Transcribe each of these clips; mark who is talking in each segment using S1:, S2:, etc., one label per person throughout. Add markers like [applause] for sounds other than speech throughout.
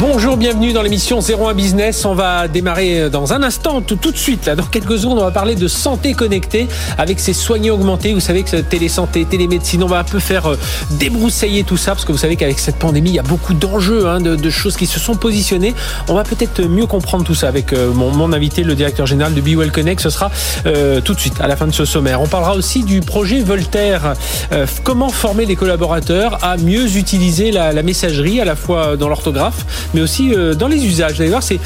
S1: Bonjour, bienvenue dans l'émission 01 Business. On va démarrer dans un instant, tout, de suite. Là, dans quelques secondes, on va parler de santé connectée avec ses soignants augmentés. Vous savez que télésanté, télémédecine, on va un peu faire euh, débroussailler tout ça parce que vous savez qu'avec cette pandémie, il y a beaucoup d'enjeux, hein, de, choses qui se sont positionnées. On va peut-être mieux comprendre tout ça avec euh, mon, invité, le directeur général de Be Well Connect. Ce sera euh, tout de suite à la fin de ce sommaire. On parlera aussi du projet Voltaire. Comment former les collaborateurs à mieux utiliser la messagerie à la fois dans l'orthographe mais aussi euh, dans les usages. Voir, c'est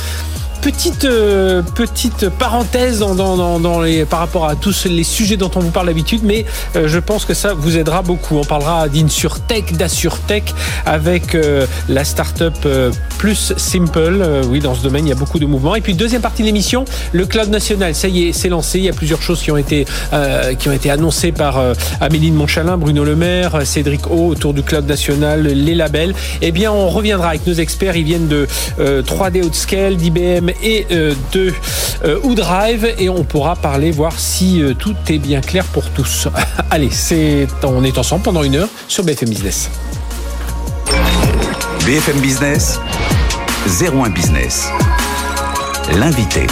S1: petite euh, petite parenthèse dans, dans, dans, les par rapport à tous les sujets dont on vous parle d'habitude mais euh, je pense que ça vous aidera beaucoup. On parlera d'Insurtech d'Assurtech avec euh, la startup euh, plus simple. Oui dans ce domaine il y a beaucoup de mouvements. Et puis deuxième partie de l'émission le cloud national. Ça y est c'est lancé. Il y a plusieurs choses qui ont été qui ont été annoncées par Amélie de Montchalin Bruno Le Maire Cédric O autour du cloud national les labels. Eh bien on reviendra avec nos experts. Ils viennent de 3D Outscale d'IBM et euh, de euh, Drive et on pourra parler voir si euh, tout est bien clair pour tous. [laughs] Allez, c'est on est ensemble pendant une heure sur BFM Business.
S2: BFM Business, 01 Business. L'invité.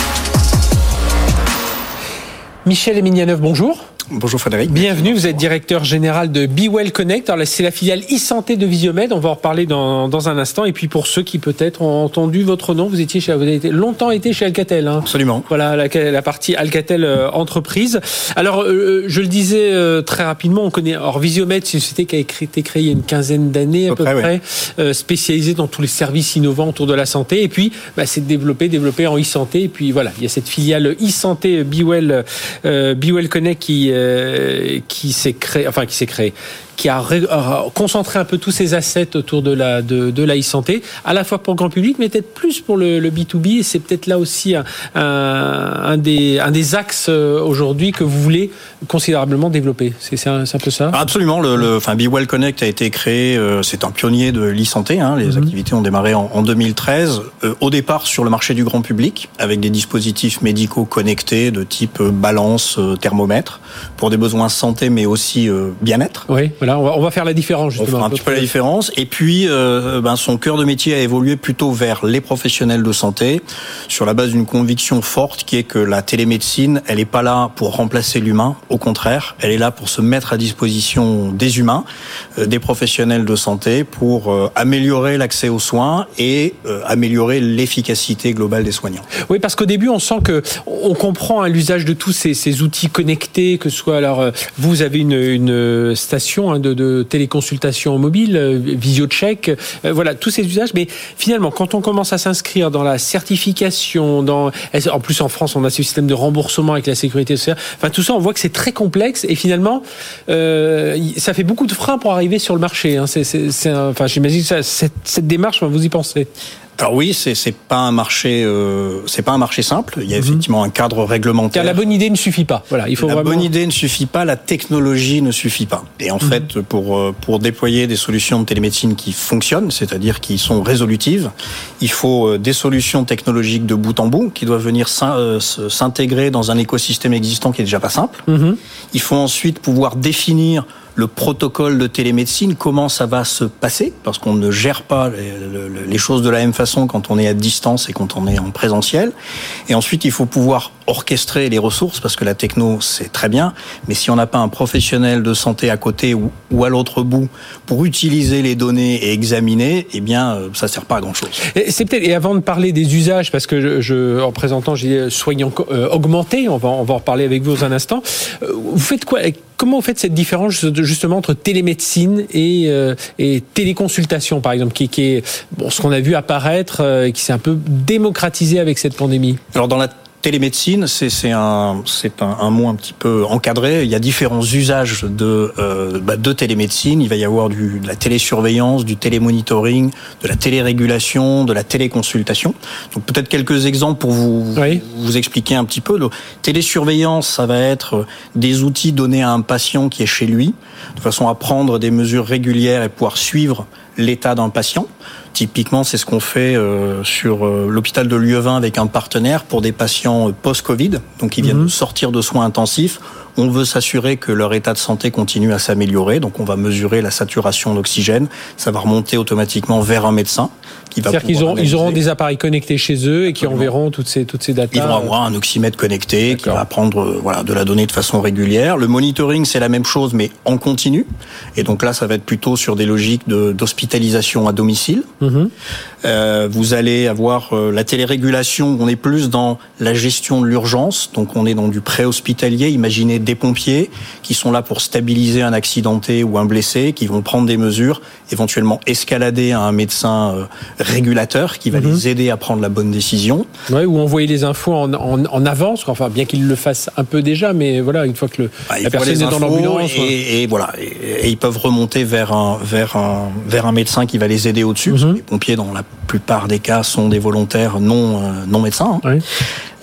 S1: Michel Emilianeuf, bonjour.
S3: Bonjour Frédéric.
S1: Bienvenue, vous êtes directeur général de BeWell Connect. Alors c'est la filiale e-santé de Visiomed, on va en reparler dans, dans un instant. Et puis pour ceux qui peut-être ont entendu votre nom, vous étiez chez, vous avez longtemps été chez Alcatel. Hein.
S3: Absolument.
S1: Voilà la, la partie Alcatel euh, entreprise. Alors euh, je le disais euh, très rapidement, on connaît. Or Visiomed, c'est une société qui a été créée il y a une quinzaine d'années à, peu près, près
S3: ouais.
S1: spécialisée dans tous les services innovants autour de la santé. Et puis bah, c'est développé, développé en e-santé. Et puis voilà, il y a cette filiale e-santé BeWell, BeWell Connect qui qui s'est créé, enfin qui s'est créé, qui a concentré un peu tous ses assets autour de la de, de la e-santé, à la fois pour le grand public, mais peut-être plus pour le, le B2B. Et c'est peut-être là aussi un, un, un, des un des axes aujourd'hui que vous voulez considérablement développer. C'est un, un, peu ça?
S3: Absolument. Le, le enfin, Be Well Connect a été créé. Euh, c'est un pionnier de l'e-santé. Hein, les mm -hmm. activités ont démarré en, en 2013. Euh, au départ sur le marché du grand public, avec des dispositifs médicaux connectés de type euh, balance, thermomètre, pour des besoins santé, mais aussi bien-être.
S1: Oui. Voilà, on va, on va faire la différence justement.
S3: On fera un petit peu la différence. Et puis, euh, ben, son cœur de métier a évolué plutôt vers les professionnels de santé, sur la base d'une conviction forte qui est que la télémédecine, elle n'est pas là pour remplacer l'humain. Au contraire, elle est là pour se mettre à disposition des humains, euh, des professionnels de santé, pour euh, améliorer l'accès aux soins et euh, améliorer l'efficacité globale des soignants.
S1: Oui, parce qu'au début, on sent que on comprend hein, l'usage de tous ces, ces, outils connectés, que ce soit alors euh, vous avez une, une station de, de téléconsultation mobile, euh, VisioCheck, euh, voilà, tous ces usages. Mais finalement, quand on commence à s'inscrire dans la certification, dans, en plus en France, on a ce système de remboursement avec la sécurité sociale, enfin tout ça, on voit que c'est très complexe et finalement, euh, ça fait beaucoup de freins pour arriver sur le marché. Hein. C'est, enfin, j'imagine que ça, cette, cette démarche, vous y pensez
S3: alors oui, c'est c'est pas un marché euh, c'est pas un marché simple. Il y a effectivement un cadre réglementaire.
S1: La bonne idée ne suffit pas. Voilà, il faut
S3: la
S1: vraiment...
S3: bonne idée ne suffit pas, la technologie ne suffit pas. Et en mmh. fait, pour euh, pour déployer des solutions de télémédecine qui fonctionnent, c'est-à-dire qui sont résolutives, il faut euh, des solutions technologiques de bout en bout qui doivent venir s'intégrer dans un écosystème existant qui est déjà pas simple. Mmh. Il faut ensuite pouvoir définir le protocole de télémédecine, comment ça va se passer, parce qu'on ne gère pas les, les, choses de la même façon quand on est à distance et quand on est en présentiel. Et ensuite, il faut pouvoir orchestrer les ressources, parce que la techno, c'est très bien, mais si on n'a pas un professionnel de santé à côté ou, ou à l'autre bout pour utiliser les données et examiner, eh bien, ça sert pas à grand-chose.
S1: C'est peut-être, et avant de parler des usages, parce que je, je en présentant, j'ai soignants euh, augmentés, on va, on va en reparler avec vous dans un instant, vous faites quoi Comment vous faites cette différence justement entre télémédecine et, euh, et téléconsultation, par exemple, qui, qui est bon, ce qu'on a vu apparaître, euh, qui s'est un peu démocratisé avec cette pandémie?
S3: Alors dans la télémédecine, c'est un, un, un, mot un petit peu encadré. Il y a différents usages de, euh, bah, de télémédecine. Il va y avoir du, de la télésurveillance, du télémonitoring, de la télérégulation, de la téléconsultation. Donc peut-être quelques exemples pour vous, vous expliquer un petit peu. Le télésurveillance, ça va être des outils donnés à un patient qui est chez lui, de façon à prendre des mesures régulières et pouvoir suivre l'état d'un patient. Typiquement, c'est ce qu'on fait euh, sur euh, l'hôpital de Lieuvin avec un partenaire pour des patients euh, post-Covid, donc qui viennent mhm. sortir de soins intensifs. On veut s'assurer que leur état de santé continue à s'améliorer, donc on va mesurer la saturation d'oxygène. Ça va remonter automatiquement vers un médecin
S1: c'est-à-dire qu'ils auront, ils auront des appareils connectés chez eux et qui enverront toutes ces, toutes ces datas.
S3: Ils vont avoir un oxymètre connecté qui va prendre euh, voilà, de la donnée de façon régulière. Le monitoring, c'est la même chose, mais en continu. Et donc là, ça va être plutôt sur des logiques d'hospitalisation à domicile. Mhm. Euh, vous allez avoir euh, la télérégulation, on est plus dans la gestion de l'urgence, donc on est dans du pré-hospitalier. Imaginez des pompiers qui sont là pour stabiliser un accidenté ou un blessé, qui vont prendre des mesures, éventuellement escalader à un médecin euh, régulateur qui va mhm. les aider à prendre la bonne décision.
S1: Ouais, ou envoyer les infos en, en, en avance, enfin bien qu'ils le fassent un peu déjà, mais voilà, une fois que le,
S3: bah, la personne est dans l'ambulance. Et, et, voilà, et, ils peuvent remonter vers un, vers un, vers un médecin qui va les aider au-dessus. Mhm. Les pompiers, dans la plupart des cas, sont des volontaires non, euh, non médecins. Hein.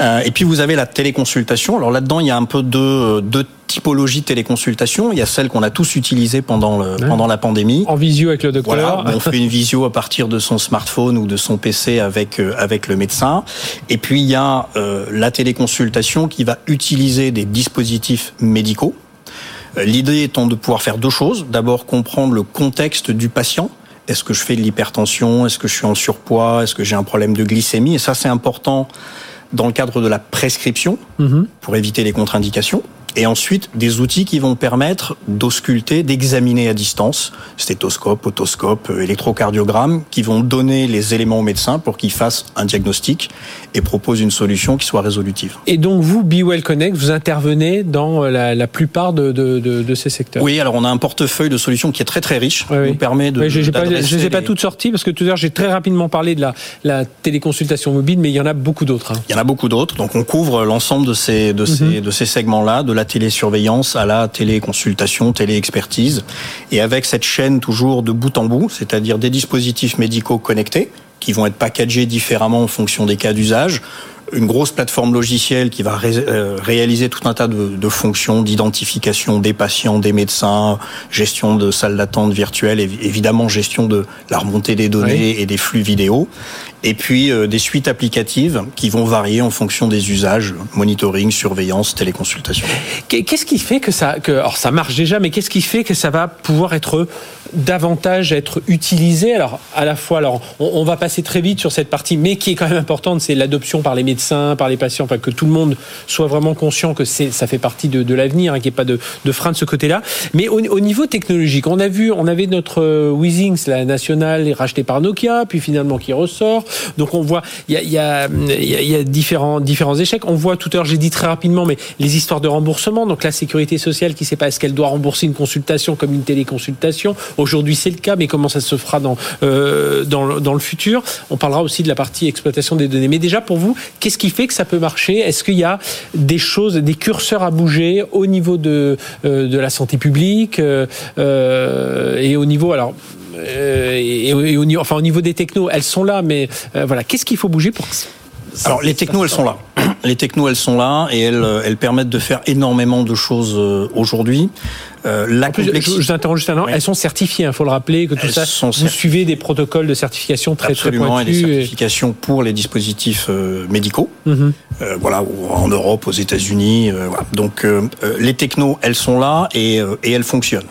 S3: Euh, et puis vous avez la téléconsultation. Alors là-dedans, il y a un peu deux, deux typologies de téléconsultation. Il y a celle qu'on a tous utilisées pendant, le, pendant la pandémie.
S1: En visio avec le docteur.
S3: Voilà, on fait une visio à partir de son smartphone ou de son PC avec, euh, avec le médecin. Et puis il y a la téléconsultation qui va utiliser des dispositifs médicaux. L'idée étant de pouvoir faire deux choses. D'abord comprendre le contexte du patient est-ce que je fais de l'hypertension? Est-ce que je suis en surpoids? Est-ce que j'ai un problème de glycémie? Et ça, c'est important dans le cadre de la prescription mhm. pour éviter les contre-indications et ensuite des outils qui vont permettre d'ausculter, d'examiner à distance, stéthoscope, otoscope, euh, électrocardiogramme, qui vont donner les éléments au médecin pour qu'il fasse un diagnostic et propose une solution qui soit résolutive.
S1: Et donc vous, BeWell Connect, vous intervenez dans la, la plupart de, de, de, de, ces secteurs
S3: Oui, alors on a un portefeuille de solutions qui est très très riche, qui nous permet de...
S1: je ne les ai pas toutes sorties parce que tout à l'heure j'ai très rapidement parlé de la, la téléconsultation mobile, mais il y en a beaucoup d'autres. Hein.
S3: Il y en a beaucoup d'autres, donc on couvre l'ensemble de ces, de, ces, mhm. de ces segments-là, de la télésurveillance à la téléconsultation, téléexpertise. Et avec cette chaîne toujours de bout en bout, c'est-à-dire des dispositifs médicaux connectés qui vont être packagés différemment en fonction des cas d'usage, une grosse plateforme logicielle qui va euh, réaliser tout un tas de, fonctions d'identification des patients, des médecins, gestion de salles d'attente virtuelles, évidemment gestion de la remontée des données et des flux vidéo. Et puis euh, des suites applicatives qui vont varier en fonction des usages, monitoring, surveillance, téléconsultation.
S1: Qu'est-ce qui fait que ça, que, alors ça marche déjà, mais qu'est-ce qui fait que ça va pouvoir être davantage être utilisé? Alors à la fois, alors on, va passer très vite sur cette partie, mais qui est quand même importante, c'est l'adoption par les médecins, par les patients, enfin que tout le monde soit vraiment conscient que ça fait partie de, l'avenir, hein, qu'il n'y ait pas de, frein de ce côté-là. Mais au, au, niveau technologique, on a vu, on avait notre euh, Weezings, la nationale, racheté par Nokia, puis finalement qui ressort. Donc on voit, il y a, différents, échecs. On voit tout à l'heure, j'ai dit très rapidement, mais les histoires de remboursement. Donc la sécurité sociale qui ne sait pas est-ce qu'elle doit rembourser une consultation comme une téléconsultation? Aujourd'hui c'est le cas, mais comment ça se fera dans, euh, le futur? On parlera aussi de la partie exploitation des données. Mais déjà pour vous, qui fait que ça peut marcher? Est-ce qu'il y a des choses, des curseurs à bouger au niveau de, euh, de la santé publique euh, euh et au niveau alors et, au, enfin, au niveau des technos, elles sont là, mais voilà, qu'est-ce qu'il faut bouger pour
S3: alors les technos, elles sont là. [clears throat] Les technos, elles sont là et elles, euh, elles permettent de faire énormément de choses aujourd'hui.
S1: Euh, la plus, complexité... je, t'interromps juste un an. Elles sont certifiées. Il hein, faut le rappeler que tout ça. Sont vous suivez des protocoles de certification très
S3: Absolument,
S1: très pointus.
S3: et des certifications pour les dispositifs médicaux. Mhm. euh, voilà, en Europe, aux États-Unis. voilà. Donc les technos, elles sont là et, et elles fonctionnent.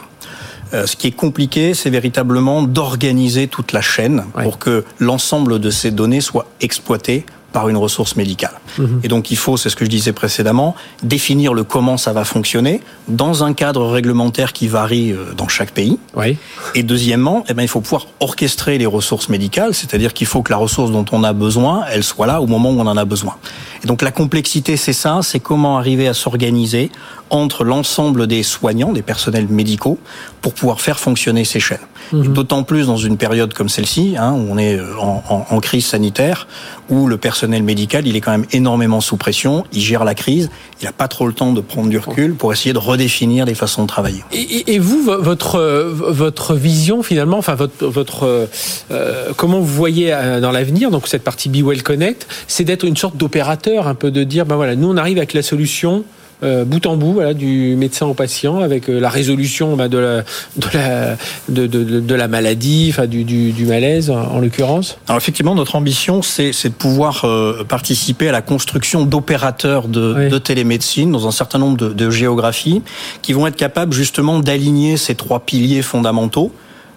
S3: Euh, ce qui est compliqué, c'est véritablement d'organiser toute la chaîne pour que l'ensemble de ces données soient exploitées par une ressource médicale. Mhm. Et donc il faut, c'est ce que je disais précédemment, définir le comment ça va fonctionner dans un cadre réglementaire qui varie euh, dans chaque pays.
S1: Oui.
S3: Et deuxièmement, eh bien, il faut pouvoir orchestrer les ressources médicales, c'est-à-dire qu'il faut que la ressource dont on a besoin, elle soit là au moment où on en a besoin. Et donc la complexité, c'est ça, c'est comment arriver à s'organiser entre l'ensemble des soignants, des personnels médicaux, pour pouvoir faire fonctionner ces chaînes. Mhm. D'autant plus dans une période comme celle-ci, hein, où on est euh, en, en, crise sanitaire, où le personnel médical, il est quand même énormément sous pression, il gère la crise, il n'a pas trop le temps de prendre du recul pour essayer de redéfinir les façons de travailler.
S1: Et, et vous, votre votre vision finalement, enfin votre votre euh, comment vous voyez euh, dans l'avenir, donc cette partie Be Well Connect, c'est d'être une sorte d'opérateur, un peu de dire, ben voilà, nous on arrive avec la solution. Euh, bout en bout, voilà, du médecin au patient, avec euh, la résolution bah, de, la, de, la, de, de, de, la maladie, enfin du, du, du malaise en, l'occurrence.
S3: Alors effectivement, notre ambition, c'est de pouvoir euh, participer à la construction d'opérateurs de, de, télémédecine dans un certain nombre de, de géographies qui vont être capables justement d'aligner ces trois piliers fondamentaux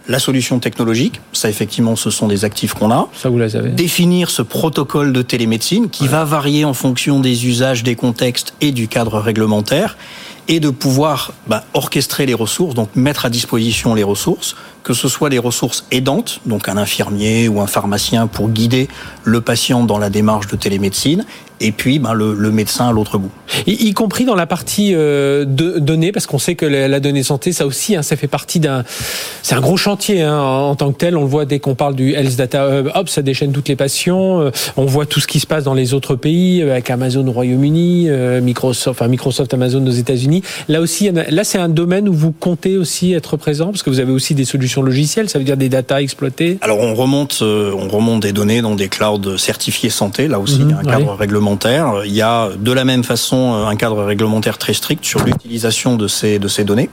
S3: la solution technologique, ça effectivement ce sont des actifs qu'on a.
S1: Ça vous la savez.
S3: Définir ce protocole de télémédecine qui va varier en fonction des usages, des contextes et du cadre réglementaire et de pouvoir bah, orchestrer les ressources, donc mettre à disposition les ressources, que ce soit les ressources aidantes, donc un infirmier ou un pharmacien pour guider le patient dans la démarche de télémédecine, et puis ben, le, médecin à l'autre bout.
S1: Y, compris dans la partie euh, de données, parce qu'on sait que la, donnée santé, ça aussi, hein, ça fait partie d'un, c'est un gros chantier hein, en, tant que tel. On le voit dès qu'on parle du Health Data Hub, hop, ça déchaîne toutes les passions. Euh, on voit tout ce qui se passe dans les autres pays, euh, avec Amazon au Royaume-Uni, euh, Microsoft, enfin Microsoft, Amazon aux États-Unis. Là aussi, là c'est un domaine où vous comptez aussi être présent, parce que vous avez aussi des solutions logicielles, ça veut dire des data exploitées?
S3: Alors on remonte, on remonte des données dans des clouds certifiés santé. Là aussi, mmh, il y a un cadre ouais. réglementaire il y a de la même façon un cadre réglementaire très strict sur l'utilisation de ces, de ces données.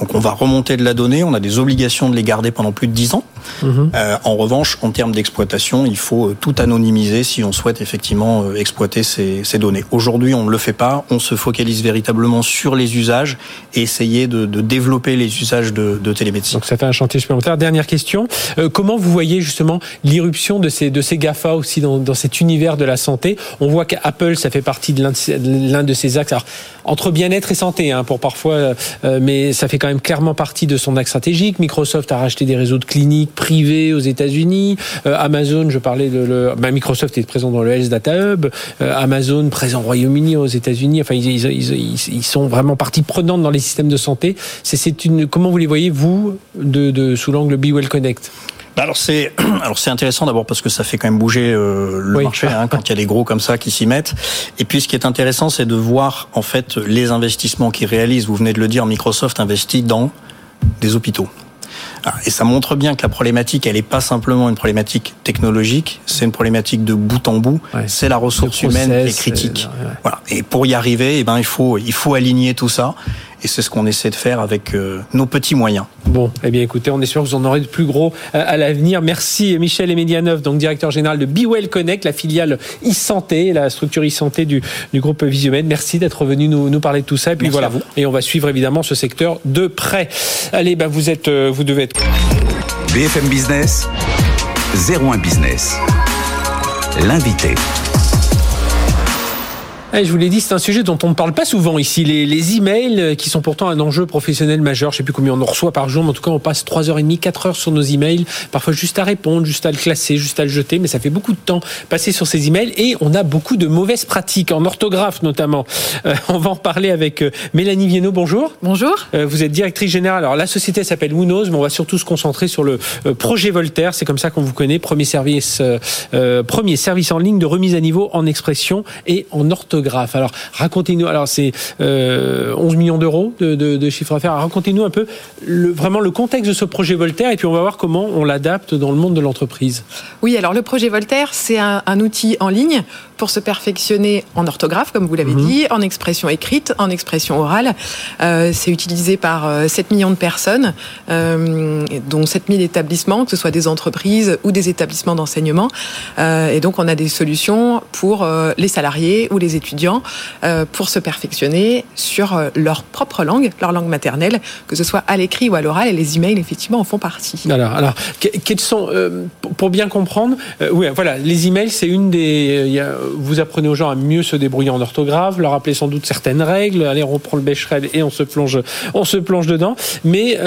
S3: Donc on va remonter de la donnée, on a des obligations de les garder pendant plus de 10 ans. Mmh. Euh, en revanche, en termes d'exploitation, il faut euh, tout anonymiser si on souhaite effectivement euh, exploiter ces, ces données. Aujourd'hui, on ne le fait pas, on se focalise véritablement sur les usages et essayer de, de développer les usages de, de, télémédecine.
S1: Donc ça fait un chantier Dernière question, euh, comment vous voyez justement l'irruption de ces, de ces GAFA aussi dans, dans cet univers de la santé? On voit Apple, ça fait partie de l'un de ses axes. Alors, entre bien-être et santé, hein, pour parfois, euh, mais ça fait quand même clairement partie de son axe stratégique. Microsoft a racheté des réseaux de cliniques privés aux États-Unis. Euh, Amazon, je parlais de le, ben, Microsoft est présent dans le Health Data Hub. Euh, Amazon présent au Royaume-Uni, aux États-Unis. Enfin, ils, ils, ils, sont vraiment partie prenante dans les systèmes de santé. C'est une, comment vous les voyez vous de sous l'angle Be Well Connect
S3: alors c'est [clears throat] alors c'est intéressant d'abord parce que ça fait quand même bouger euh, le oui. marché hein, quand il y a des gros comme ça qui s'y mettent. Et puis ce qui est intéressant, c'est de voir en fait les investissements qu'ils réalisent. Vous venez de le dire, Microsoft investit dans des hôpitaux. Et ça montre bien que la problématique, elle n'est pas simplement une problématique technologique, c'est une problématique de bout en bout. Ouais. C'est la ressource process, humaine est critique. Euh, ouais. Voilà. Et pour y arriver, eh ben, il faut, il faut aligner tout ça. Et c'est ce qu'on essaie de faire avec euh, nos petits moyens.
S1: Bon, eh bien écoutez, on est sûr que vous en aurez de plus gros euh, à l'avenir. Merci Michel Emedianov, donc directeur général de BeWell Connect, la filiale e-santé, la structure e-santé du, du groupe Visiomed. Merci d'être venu nous, nous parler de tout ça. Et puis
S3: Merci
S1: voilà,
S3: vous.
S1: et on va suivre évidemment ce secteur de près. Allez, ben vous êtes, euh, vous devez être.
S2: BFM Business, 01 Business, l'invité.
S1: Je vous l'ai dit, c'est un sujet dont on ne parle pas souvent ici. Les, les, emails, qui sont pourtant un enjeu professionnel majeur. Je ne sais plus combien on en reçoit par jour, mais en tout cas, on passe 3h30, 4 heures sur nos emails. Parfois juste à répondre, juste à le classer, juste à le jeter. Mais ça fait beaucoup de temps passer sur ces emails. Et on a beaucoup de mauvaises pratiques, en orthographe notamment. Euh, on va en parler avec euh, Mélanie Viennot. Bonjour.
S4: Bonjour.
S1: Euh, vous êtes directrice générale. Alors, la société s'appelle Woonos, mais on va surtout se concentrer sur le euh, projet Voltaire. C'est comme ça qu'on vous connaît. Premier service, euh, premier service en ligne de remise à niveau en expression et en orthographe. Alors, racontez-nous. Alors, c'est euh, 11 millions d'euros de, de, de, chiffre d'affaires. Racontez-nous un peu le, vraiment le contexte de ce projet Voltaire et puis on va voir comment on l'adapte dans le monde de l'entreprise.
S4: Oui, alors le projet Voltaire, c'est un, un, outil en ligne pour se perfectionner en orthographe, comme vous l'avez mmh. dit, en expression écrite, en expression orale. Euh, c'est utilisé par 7 millions de personnes, euh, dont 7000 établissements, que ce soit des entreprises ou des établissements d'enseignement. Euh, et donc, on a des solutions pour euh, les salariés ou les étudiants euh, pour se perfectionner sur euh, leur propre langue, leur langue maternelle, que ce soit à l'écrit ou à l'oral. Et les emails, effectivement, en font partie.
S1: Alors, alors quels sont, euh, pour bien comprendre, euh, oui, voilà, les emails, c'est une des. Vous apprenez aux gens à mieux se débrouiller en orthographe, leur rappeler sans doute certaines règles. Allez, on reprend le Becherel et on se plonge, on se plonge dedans. Mais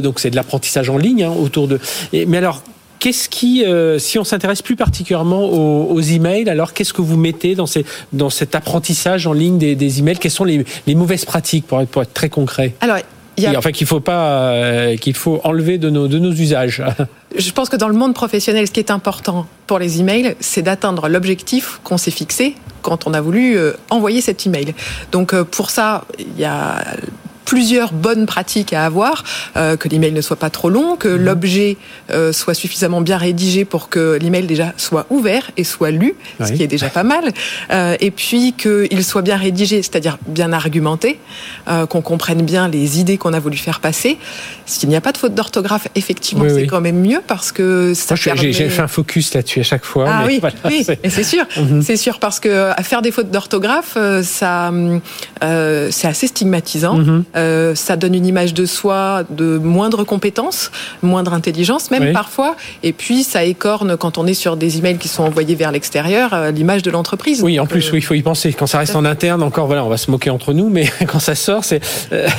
S1: donc c'est de l'apprentissage en ligne hein, autour de. Mais alors qu'est-ce qui, euh, si on s'intéresse plus particulièrement aux, emails, alors qu'est-ce que vous mettez dans, ces, dans cet apprentissage en ligne des, des emails? Quelles sont les, les, mauvaises pratiques pour être, pour être très concret?
S4: Alors,
S1: Enfin, qu'il faut pas, euh, qu'il faut enlever de nos, de nos usages. [laughs]
S4: Je pense que dans le monde professionnel, ce qui est important pour les emails, c'est d'atteindre l'objectif qu'on s'est fixé quand on a voulu euh, envoyer cet email. Donc pour ça, il y a plusieurs bonnes pratiques à avoir, euh, que l'email ne soit pas trop long, que mhm. l'objet euh, soit suffisamment bien rédigé pour que l'email déjà soit ouvert et soit lu, ce qui est déjà pas mal, euh, et puis qu'il soit bien rédigé, c'est-à-dire bien argumenté, qu'on comprenne bien les idées qu'on a voulu faire passer. S'il n'y a pas de faute d'orthographe, effectivement, c'est quand même mieux parce que ça
S1: J'ai fait un focus là-dessus à chaque fois.
S4: Ah oui, oui c'est sûr, mhm. c'est sûr parce que à faire des fautes d'orthographe, ça, c'est assez stigmatisant. Mhm. Euh, ça donne une image de soi de moindre compétence, moindre intelligence même parfois. Et puis ça écorne quand on est sur des emails qui sont envoyés vers l'extérieur euh, l'image de l'entreprise.
S1: Oui, en plus, euh, oui, il faut y penser. Quand ça reste en interne, encore voilà, on va se moquer entre nous, mais [laughs] quand ça sort, c'est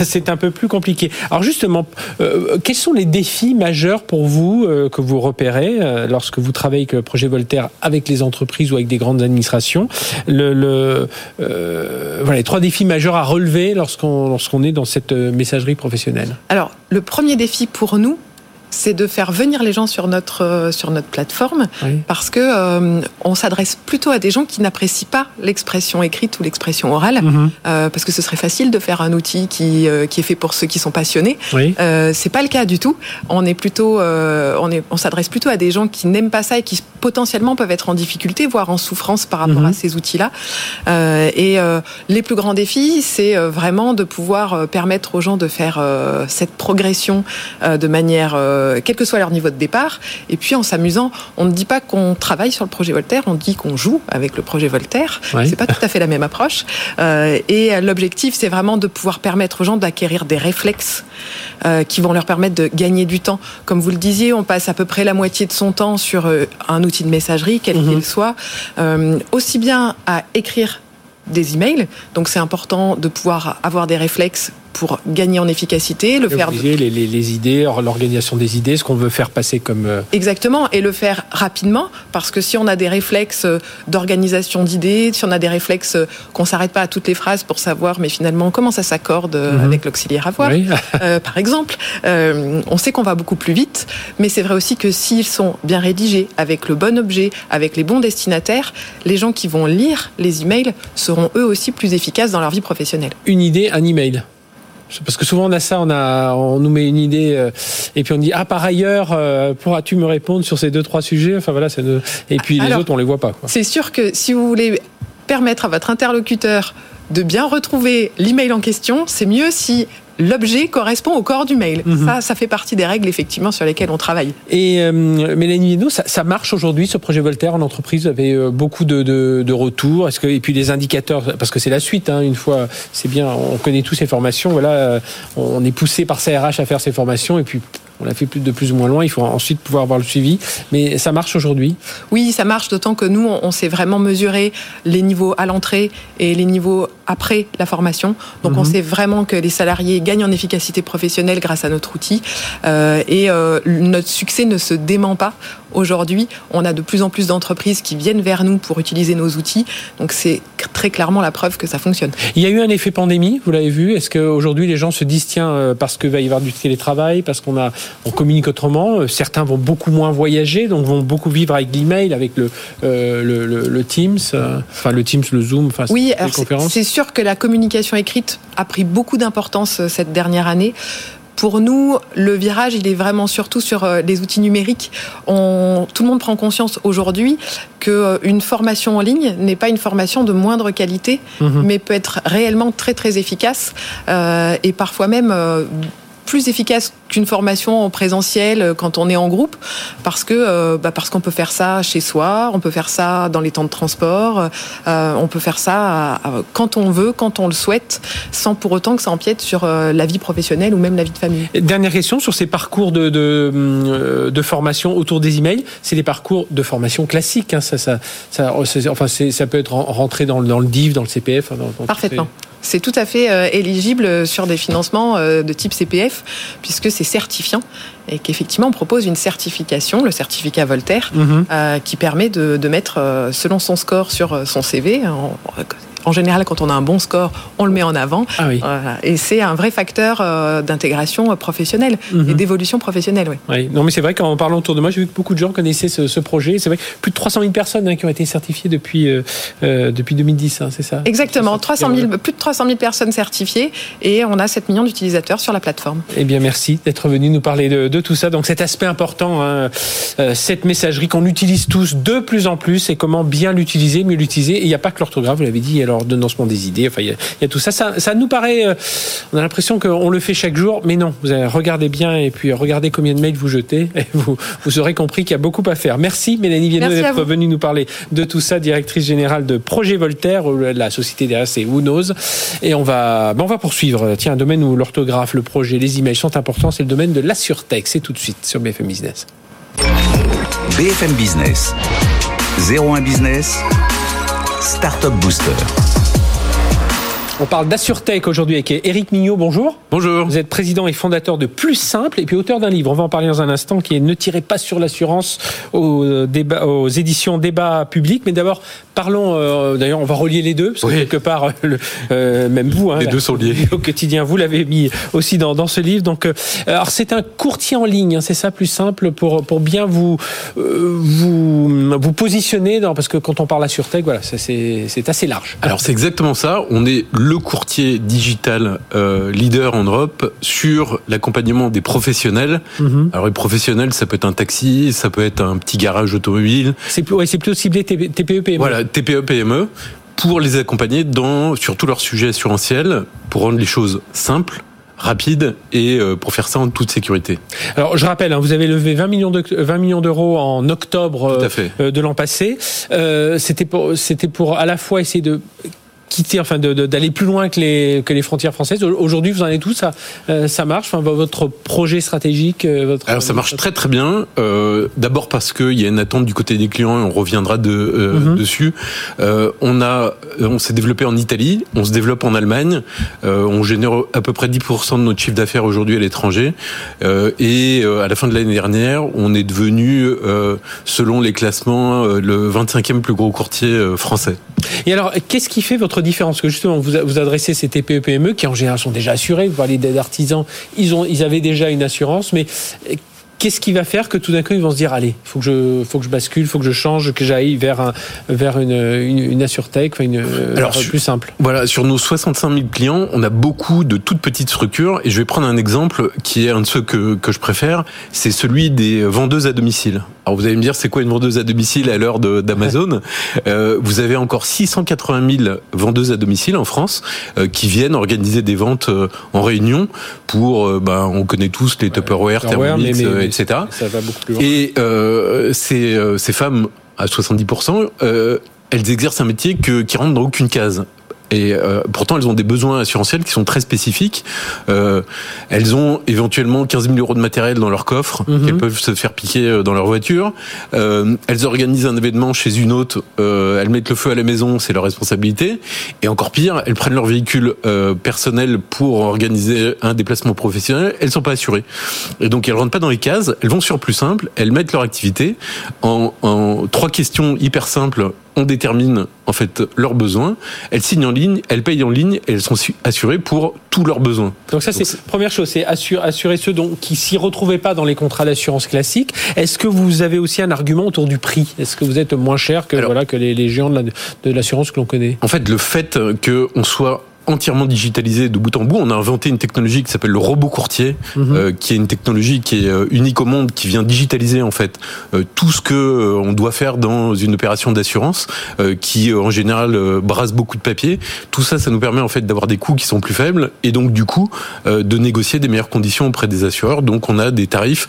S1: c'est un peu plus compliqué. Alors justement, quels sont les défis majeurs pour vous que vous repérez lorsque vous travaillez avec le projet Voltaire avec les entreprises ou avec des grandes administrations? Le, le voilà, les trois défis majeurs à relever lorsqu'on lorsqu'on est dans cette euh, messagerie professionnelle
S4: Alors, le premier défi pour nous, c'est de faire venir les gens sur notre euh, sur notre plateforme parce que euh, on s'adresse plutôt à des gens qui n'apprécient pas l'expression écrite ou l'expression orale mhm. euh, parce que ce serait facile de faire un outil qui qui est fait pour ceux qui sont passionnés. Oui. c'est pas le cas du tout. On est plutôt on est on s'adresse plutôt à des gens qui n'aiment pas ça et qui potentiellement peuvent être en difficulté voire en souffrance par rapport à mhm. ces outils-là. et les plus grands défis, c'est vraiment de pouvoir permettre aux gens de faire cette progression de manière euh, quel que soit leur niveau de départ. Et puis en s'amusant, on ne dit pas qu'on travaille sur le projet Voltaire, on dit qu'on joue avec le projet Voltaire. C'est pas tout à fait la même approche. Euh, et l'objectif, c'est vraiment de pouvoir permettre aux gens d'acquérir des réflexes euh, qui vont leur permettre de gagner du temps. Comme vous le disiez, on passe à peu près la moitié de son temps sur un outil de messagerie, quel mhm. qu'il soit, aussi bien à écrire des emails. Donc c'est important de pouvoir avoir des réflexes pour gagner en efficacité, le faire.
S1: les, les, les, idées, l'organisation des idées, ce qu'on veut faire passer comme. Euh,
S4: Exactement, et le faire rapidement, parce que si on a des réflexes euh, d'organisation d'idées, si on a des réflexes euh, qu'on s'arrête pas à toutes les phrases pour savoir, mais finalement comment ça s'accorde mhm. avec l'auxiliaire avoir, par exemple, on sait qu'on va beaucoup plus vite, mais c'est vrai aussi que s'ils sont bien rédigés, avec le bon objet, avec les bons destinataires, les gens qui vont lire les emails seront eux aussi plus efficaces dans leur vie professionnelle.
S1: Une idée, un email. Parce que souvent on a ça, on a, on nous met une idée euh, et puis on dit ah par ailleurs euh, pourras-tu me répondre sur ces deux trois sujets? Enfin voilà, et puis les autres on les voit pas.
S4: C'est sûr que si vous voulez permettre à votre interlocuteur de bien retrouver l'email en question, c'est mieux si l'objet correspond au corps du mail. Mhm. Ça, ça fait partie des règles effectivement sur lesquelles on travaille.
S1: Et euh, Mélanie nous, ça, ça, marche aujourd'hui ce projet Voltaire en entreprise? Vous avez euh, beaucoup de, de, de retours? Est-ce que et puis les indicateurs, parce que c'est la suite. Hein, une fois, c'est bien, on connaît tous ces formations. Voilà, euh, on est poussé par CRH à faire ces formations et puis on l'a fait plus de plus ou moins loin. Il faut ensuite pouvoir avoir le suivi. Mais ça marche aujourd'hui
S4: Oui, ça marche, d'autant que nous, on sait vraiment mesurer les niveaux à l'entrée et les niveaux après la formation. Donc, on mhm. sait vraiment que les salariés gagnent en efficacité professionnelle grâce à notre outil. Euh, et euh, notre succès ne se dément pas. Aujourd'hui, on a de plus en plus d'entreprises qui viennent vers nous pour utiliser nos outils. Donc, c'est très clairement la preuve que ça fonctionne.
S1: Il y a eu un effet pandémie, vous l'avez vu. Est-ce qu'aujourd'hui, les gens se disent, tiens, euh, parce qu'il va y avoir du télétravail, parce qu'on a on communique autrement. Euh, certains vont beaucoup moins voyager, donc vont beaucoup vivre avec l'email, avec le, euh, le, Teams, euh, enfin le Teams, le Zoom, enfin
S4: oui, c'est sûr que la communication écrite a pris beaucoup d'importance cette dernière année. Pour nous, le virage, il est vraiment surtout sur les outils numériques. On, tout le monde prend conscience aujourd'hui qu'une formation en ligne n'est pas une formation de moindre qualité, mhm. mais peut être réellement très très efficace et parfois même plus efficace qu'une formation en présentiel euh, quand on est en groupe, parce que euh, bah parce qu'on peut faire ça chez soi, on peut faire ça dans les temps de transport, euh, on peut faire ça quand on veut, quand on le souhaite, sans pour autant que ça empiète sur la vie professionnelle ou même la vie de famille.
S1: Dernière question sur ces parcours de, de, de formation autour des emails, c'est des parcours de formation classiques. Hein, ça, ça, ça, enfin, ça peut être rentré dans, dans le DIV, dans le CPF.
S4: Parfaitement. C'est tout à fait euh, éligible sur des financements euh, de type CPF, puisque c'est certifiant et qu'effectivement on propose une certification, le certificat Voltaire,
S1: Mhm.
S4: euh, qui permet de, de mettre, selon son score sur son CV, en, en général quand on a un bon score, on le met en avant.
S1: Ah oui.
S4: Voilà. Et c'est un vrai facteur euh, d'intégration euh, professionnelle
S1: Mhm.
S4: et d'évolution professionnelle. Oui.
S1: Oui, non, mais c'est vrai qu'en parlant autour de moi, j'ai vu que beaucoup de gens connaissaient ce, ce projet. C'est vrai, plus de 300 000 personnes hein, qui ont été certifiées depuis euh, euh, depuis 2010, hein, c'est ça?
S4: Exactement,
S1: C'est ça.
S4: 300 000, plus de 300 000 personnes certifiées et on a 7 millions d'utilisateurs sur la plateforme.
S1: Eh bien, merci d'être venu nous parler de, de tout ça. Donc, cet aspect important, hein, euh, cette messagerie qu'on utilise tous de plus en plus, et comment bien l'utiliser, mieux l'utiliser. Et il n'y a pas que l'orthographe, vous l'avez dit, l'ordonnancement des idées. Enfin, il y a, il y a tout ça. ça. Ça nous paraît, euh, on a l'impression qu'on le fait chaque jour, mais non. Vous avez, regardez bien et puis regardez combien de mails vous jetez, et [laughs] vous, vous aurez compris qu'il y a beaucoup à faire. Merci, Mélanie Viennot, d'être venue nous parler de tout ça, directrice générale de Projet Voltaire, la société derrière c'est Who Knows. Et on va, ben on va poursuivre. Tiens, un domaine où l'orthographe, le projet, les images sont importants, c'est le domaine de l'assurtech. C'est tout de suite sur BFM Business.
S2: BFM Business. 01 Business. Startup Booster.
S1: On parle d'assurtech aujourd'hui avec Eric Mignot. Bonjour.
S5: Bonjour.
S1: Vous êtes président et fondateur de Plus Simple et puis auteur d'un livre. On va en parler dans un instant qui est Ne tirez pas sur l'assurance aux, euh, débats- aux éditions Débat Public. Mais d'abord, parlons. euh, D'ailleurs, on va relier les deux parce que
S5: Oui.
S1: quelque part, euh, le- euh, même vous, hein,
S5: Les deux sont liés. [laughs]
S1: au quotidien, vous l'avez mis aussi dans, dans ce livre. Donc, alors c'est un courtier en ligne. hein, c'est ça, Plus Simple pour pour bien vous vous vous positionner dans parce que quand on parle assurtech, voilà, c'est assez large.
S5: Alors c'est exactement ça. On est le courtier digital euh, leader en Europe sur l'accompagnement des professionnels.
S1: Mhm.
S5: Alors les professionnels, ça peut être un taxi, ça peut être un petit garage automobile.
S1: C'est plus ouais, c'est plutôt ciblé TPE PME.
S5: Voilà, TPE, PME, pour les accompagner dans sur tous leurs sujets assurantiels, pour rendre les choses simples rapides et euh, pour faire ça en toute sécurité.
S1: Alors, je rappelle, hein, vous avez levé 20 millions de 20 millions d'euros en octobre euh, de l'an passé. Euh, c'était pour c'était pour à la fois essayer de quitter, enfin, d'aller plus loin que les que les frontières françaises. Aujourd'hui, vous en êtes où? Ça euh, ça marche? Enfin, votre projet stratégique, euh, votre.
S5: Alors ça marche très très bien. Euh, D'abord parce qu'il y a une attente du côté des clients et on reviendra de, euh,
S1: Mhm.
S5: dessus. Euh, on a, on s'est développé en Italie, on se développe en Allemagne. Euh, on génère à peu près 10% de notre chiffre d'affaires aujourd'hui à l'étranger. Euh, et euh, à la fin de l'année dernière, on est devenu, euh, selon les classements, euh, le 25e plus gros courtier euh, français.
S1: Et alors, qu'est-ce qui fait votre différence que justement, vous vous adressez ces TPE PME qui en général sont déjà assurés. Vous parlez d'artisans, ils ils avaient déjà une assurance, mais Qu'est-ce qui va faire que tout d'un coup ils vont se dire allez, faut que je, faut que je bascule, faut que je change, que j'aille vers un, vers une, une, une assurtech, enfin une,
S5: Alors,
S1: vers plus simple.
S5: Voilà, sur nos 65 000 clients, on a beaucoup de toutes petites structures et je vais prendre un exemple qui est un de ceux que, que je préfère, c'est celui des vendeuses à domicile. Alors vous allez me dire, c'est quoi une vendeuse à domicile à l'heure d'Amazon [laughs] euh, Vous avez encore 680 000 vendeuses à domicile en France euh, qui viennent organiser des ventes euh, en réunion pour, euh, ben, on connaît tous les Tupperware,
S1: mais-
S5: Thermomix,
S1: mais-
S5: euh,
S1: mais
S5: etc.
S1: Ça va beaucoup plus loin.
S5: Et euh, ces, euh, ces femmes, à 70%, euh, elles exercent un métier que, qui rentre dans aucune case. Et euh, pourtant, elles ont des besoins assurantiels qui sont très spécifiques. Euh, elles ont éventuellement 15 000 euros de matériel dans leur coffre qu'elles peuvent se faire piquer euh, dans leur voiture. Euh, elles organisent un événement chez une autre. Euh, elles mettent le feu à la maison, c'est leur responsabilité. Et encore pire, elles prennent leur véhicule euh, personnel pour organiser un déplacement professionnel. Elles sont pas assurées. Et donc, elles rentrent pas dans les cases. Elles vont sur plus simple. Elles mettent leur activité en, en trois questions hyper simples on détermine en fait leurs besoins, elles signent en ligne, elles payent en ligne et elles sont su- assurées pour tous leurs besoins.
S1: Donc ça, c'est première chose, c'est assurer, assurer ceux dont, qui s'y retrouvaient pas dans les contrats d'assurance classiques. Est-ce que vous avez aussi un argument autour du prix? Est-ce que vous êtes moins cher que
S5: Alors-
S1: voilà que les, les géants de la- de l'assurance que l'on connaît?
S5: En fait, le fait que on soit entièrement digitalisé de bout en bout, on a inventé une technologie qui s'appelle le robot courtier,
S1: Mhm.
S5: euh, qui est une technologie qui est euh, unique au monde, qui vient digitaliser en fait euh, tout ce que euh, on doit faire dans une opération d'assurance, qui en général brasse beaucoup de papier. Tout ça, ça nous permet en fait d'avoir des coûts qui sont plus faibles et donc du coup de négocier des meilleures conditions auprès des assureurs. Donc on a des tarifs.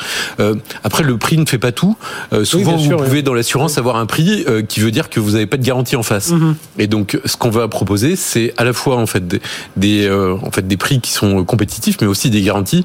S5: après, le prix ne fait pas tout. Souvent,
S1: sûr,
S5: vous
S1: oui.
S5: pouvez dans l'assurance avoir un prix qui veut dire que vous n'avez pas de garantie en face.
S1: Mhm.
S5: Et donc, ce qu'on va proposer, c'est à la fois en fait des, des en fait des prix qui sont compétitifs, mais aussi des garanties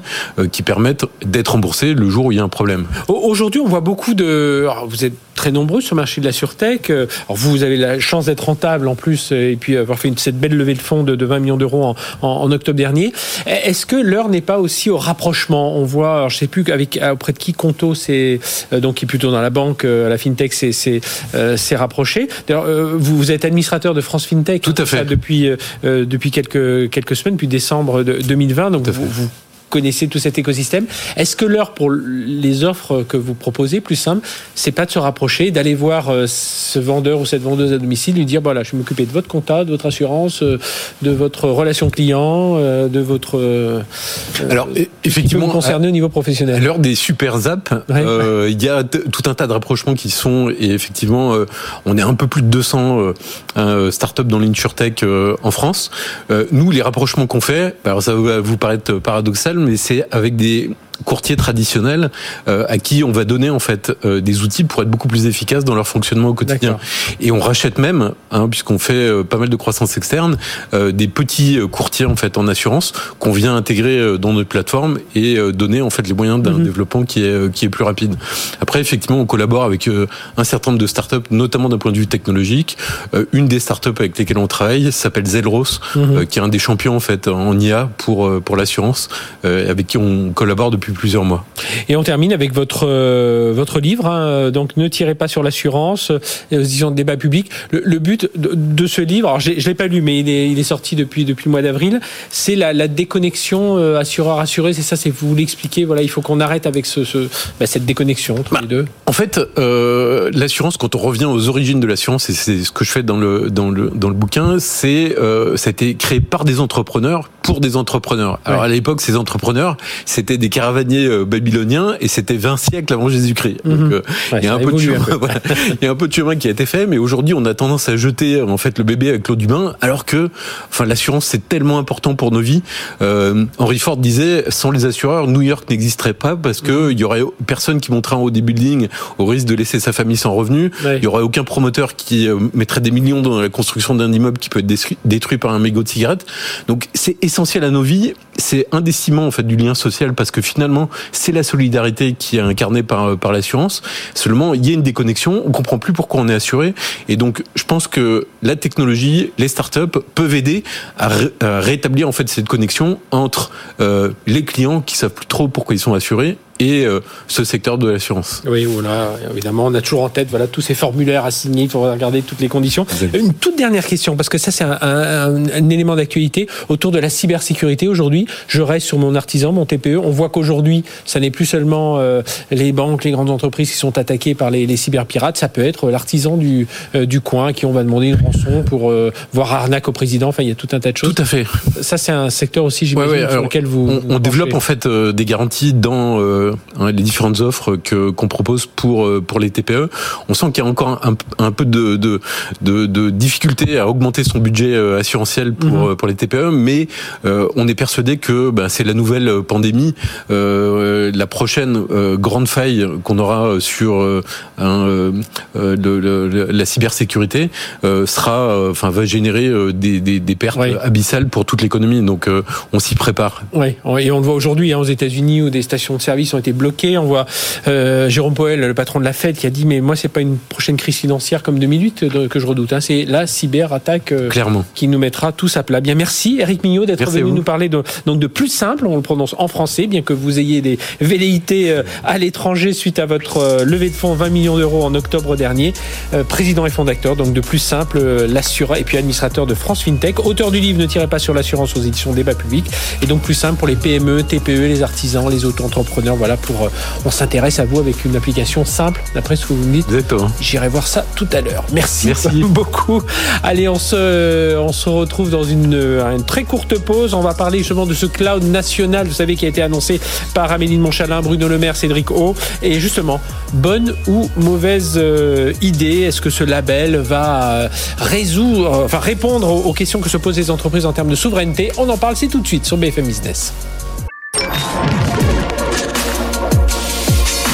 S5: qui permettent d'être remboursés le jour où il y a un problème.
S1: Aujourd'hui, on voit beaucoup de. vous êtes très nombreux sur le marché de la surtech. Alors vous, avez la chance d'être rentable en plus, et puis avoir fait cette belle levée de fonds de, 20 millions d'euros en, en, octobre dernier. Est-ce que l'heure n'est pas aussi au rapprochement? On voit, alors je sais plus avec auprès de qui Conto, c'est donc qui est plutôt dans la banque, la fintech, c'est c'est rapproché. D'ailleurs, vous, vous êtes administrateur de France FinTech.
S5: Tout à fait.
S1: depuis depuis quelques quelques semaines, depuis décembre de 2020. Donc vous, vous connaissez tout cet écosystème. Est-ce que l'heure pour les offres que vous proposez, plus simple, c'est pas de se rapprocher, d'aller voir euh, ce vendeur ou cette vendeuse à domicile, lui dire voilà, je vais m'occuper de votre compta, de votre assurance, euh, de votre relation client, euh, de votre.
S5: Alors effectivement,
S1: concerné au niveau professionnel. À
S5: l'heure des super apps, il y a tout un tas de rapprochements qui sont et effectivement, on est un peu plus de 200 startups dans l'insurtech en France. nous, les rapprochements qu'on fait, alors ça va vous paraître paradoxal mais c'est avec des courtiers traditionnels euh, à qui on va donner en fait euh, des outils pour être beaucoup plus efficaces dans leur fonctionnement au quotidien. Et on rachète même, hein, puisqu'on fait euh, pas mal de croissance externe, des petits courtiers en fait en assurance qu'on vient intégrer dans notre plateforme et donner en fait les moyens d'un mhm. développement qui est qui est plus rapide. Après effectivement on collabore avec un certain nombre de startups, notamment d'un point de vue technologique. une des startups avec lesquelles on travaille s'appelle Zelros, mhm. qui est un des champions en fait en IA pour pour l'assurance, avec qui on collabore depuis plusieurs mois.
S1: Et on termine avec votre euh, votre livre, hein, donc ne tirez pas sur l'assurance, euh, de débat public. Le, but de, ce livre, alors je l'ai pas lu, mais il est, il est sorti depuis depuis le mois d'avril. C'est la, la, déconnexion euh, assureur assuré. C'est ça, c'est vous l'expliquer. Voilà, il faut qu'on arrête avec ce, ce bah, cette déconnexion tous bah, les deux.
S5: En fait, euh, l'assurance, quand on revient aux origines de l'assurance, et c'est ce que je fais dans le dans le dans le bouquin, c'est ça a été créé par des entrepreneurs pour des entrepreneurs. Alors à l'époque, ces entrepreneurs, c'était des caravanes euh, babylonien et c'était 20 siècles avant Jésus-Christ.
S1: Mhm. Euh, [laughs]
S5: il y a un peu de chemin, il y a un peu de chemin qui a été fait, mais aujourd'hui on a tendance à jeter en fait le bébé avec l'eau du bain, alors que enfin l'assurance c'est tellement important pour nos vies. Euh, Henry Ford disait sans les assureurs New York n'existerait pas parce que mhm. il y aurait personne qui monterait en haut des buildings au risque de laisser sa famille sans revenu. Il y aurait aucun promoteur qui mettrait des millions dans la construction d'un immeuble qui peut être détruit par un mégot de cigarette. Donc c'est essentiel à nos vies. C'est ciments en fait du lien social parce que finalement c'est la solidarité qui est incarnée par, par l'assurance. Seulement, il y a une déconnexion, on comprend plus pourquoi on est assuré. Et donc, je pense que la technologie, les startups peuvent aider à, rétablir en fait cette connexion entre euh, les clients qui savent plus trop pourquoi ils sont assurés et euh, ce secteur de l'assurance.
S1: Oui, voilà, évidemment, on a toujours en tête voilà tous ces formulaires à signer, il faut regarder toutes les conditions. Une toute dernière question, parce que ça c'est un, un, élément d'actualité autour de la cybersécurité. Aujourd'hui, je reste sur mon artisan, mon TPE. On voit qu'aujourd'hui, ça n'est plus seulement euh, les banques, les grandes entreprises qui sont attaquées par les, les cyberpirates, ça peut être l'artisan du, euh, du coin qui on va demander une rançon pour voir arnaque au président. Enfin, il y a tout un tas de choses.
S5: Tout à fait.
S1: Ça c'est un secteur aussi, j'imagine, sur lequel vous.
S5: On, on développe en fait des garanties dans Hein, les différentes offres que qu'on propose pour euh, pour les TPE. On sent qu'il y a encore un, un peu de, de, de, de difficulté à augmenter son budget euh, assurantiel pour mhm. pour les TPE, mais euh, on est persuadé que bah, c'est la nouvelle pandémie, la prochaine grande faille qu'on aura sur un, la cybersécurité sera, enfin, va générer des, des, des pertes abyssales pour toute l'économie. Donc, on s'y prépare.
S1: Oui, et on le voit aujourd'hui hein, aux États-Unis où des stations de service ont été bloquées. On voit euh, Jérôme Poel, le patron de la Fed, qui a dit mais moi c'est pas une prochaine crise financière comme 2008 euh, que je redoute. Hein. C'est la cyberattaque euh,
S5: Clairement.
S1: qui nous mettra tous à plat. Bien merci Eric Mignot d'être venu nous parler de, donc de plus simple. On le prononce en français, bien que vous ayez des velléités à l'étranger suite à votre levée de fonds 20 millions d'euros en octobre dernier. président et fondateur donc de plus simple, l'assureur et puis administrateur de France FinTech, auteur du livre Ne tirez pas sur l'assurance aux éditions Débat Public et donc plus simple pour les PME, TPE, les artisans, les auto-entrepreneurs. Voilà pour euh, on s'intéresse à vous avec une application simple, d'après ce que vous me dites. J'irai voir ça tout à l'heure. Merci, [laughs] beaucoup. Allez, on se, on se retrouve dans une, une, très courte pause. On va parler justement de ce cloud national, vous savez, qui a été annoncé par Amélie Monchalin, Bruno Le Maire, Cédric O. Et justement, bonne ou mauvaise euh, idée Est-ce que ce label va euh, résoudre, enfin répondre aux questions que se posent les entreprises en termes de souveraineté? On en parle, c'est tout de suite sur BFM Business.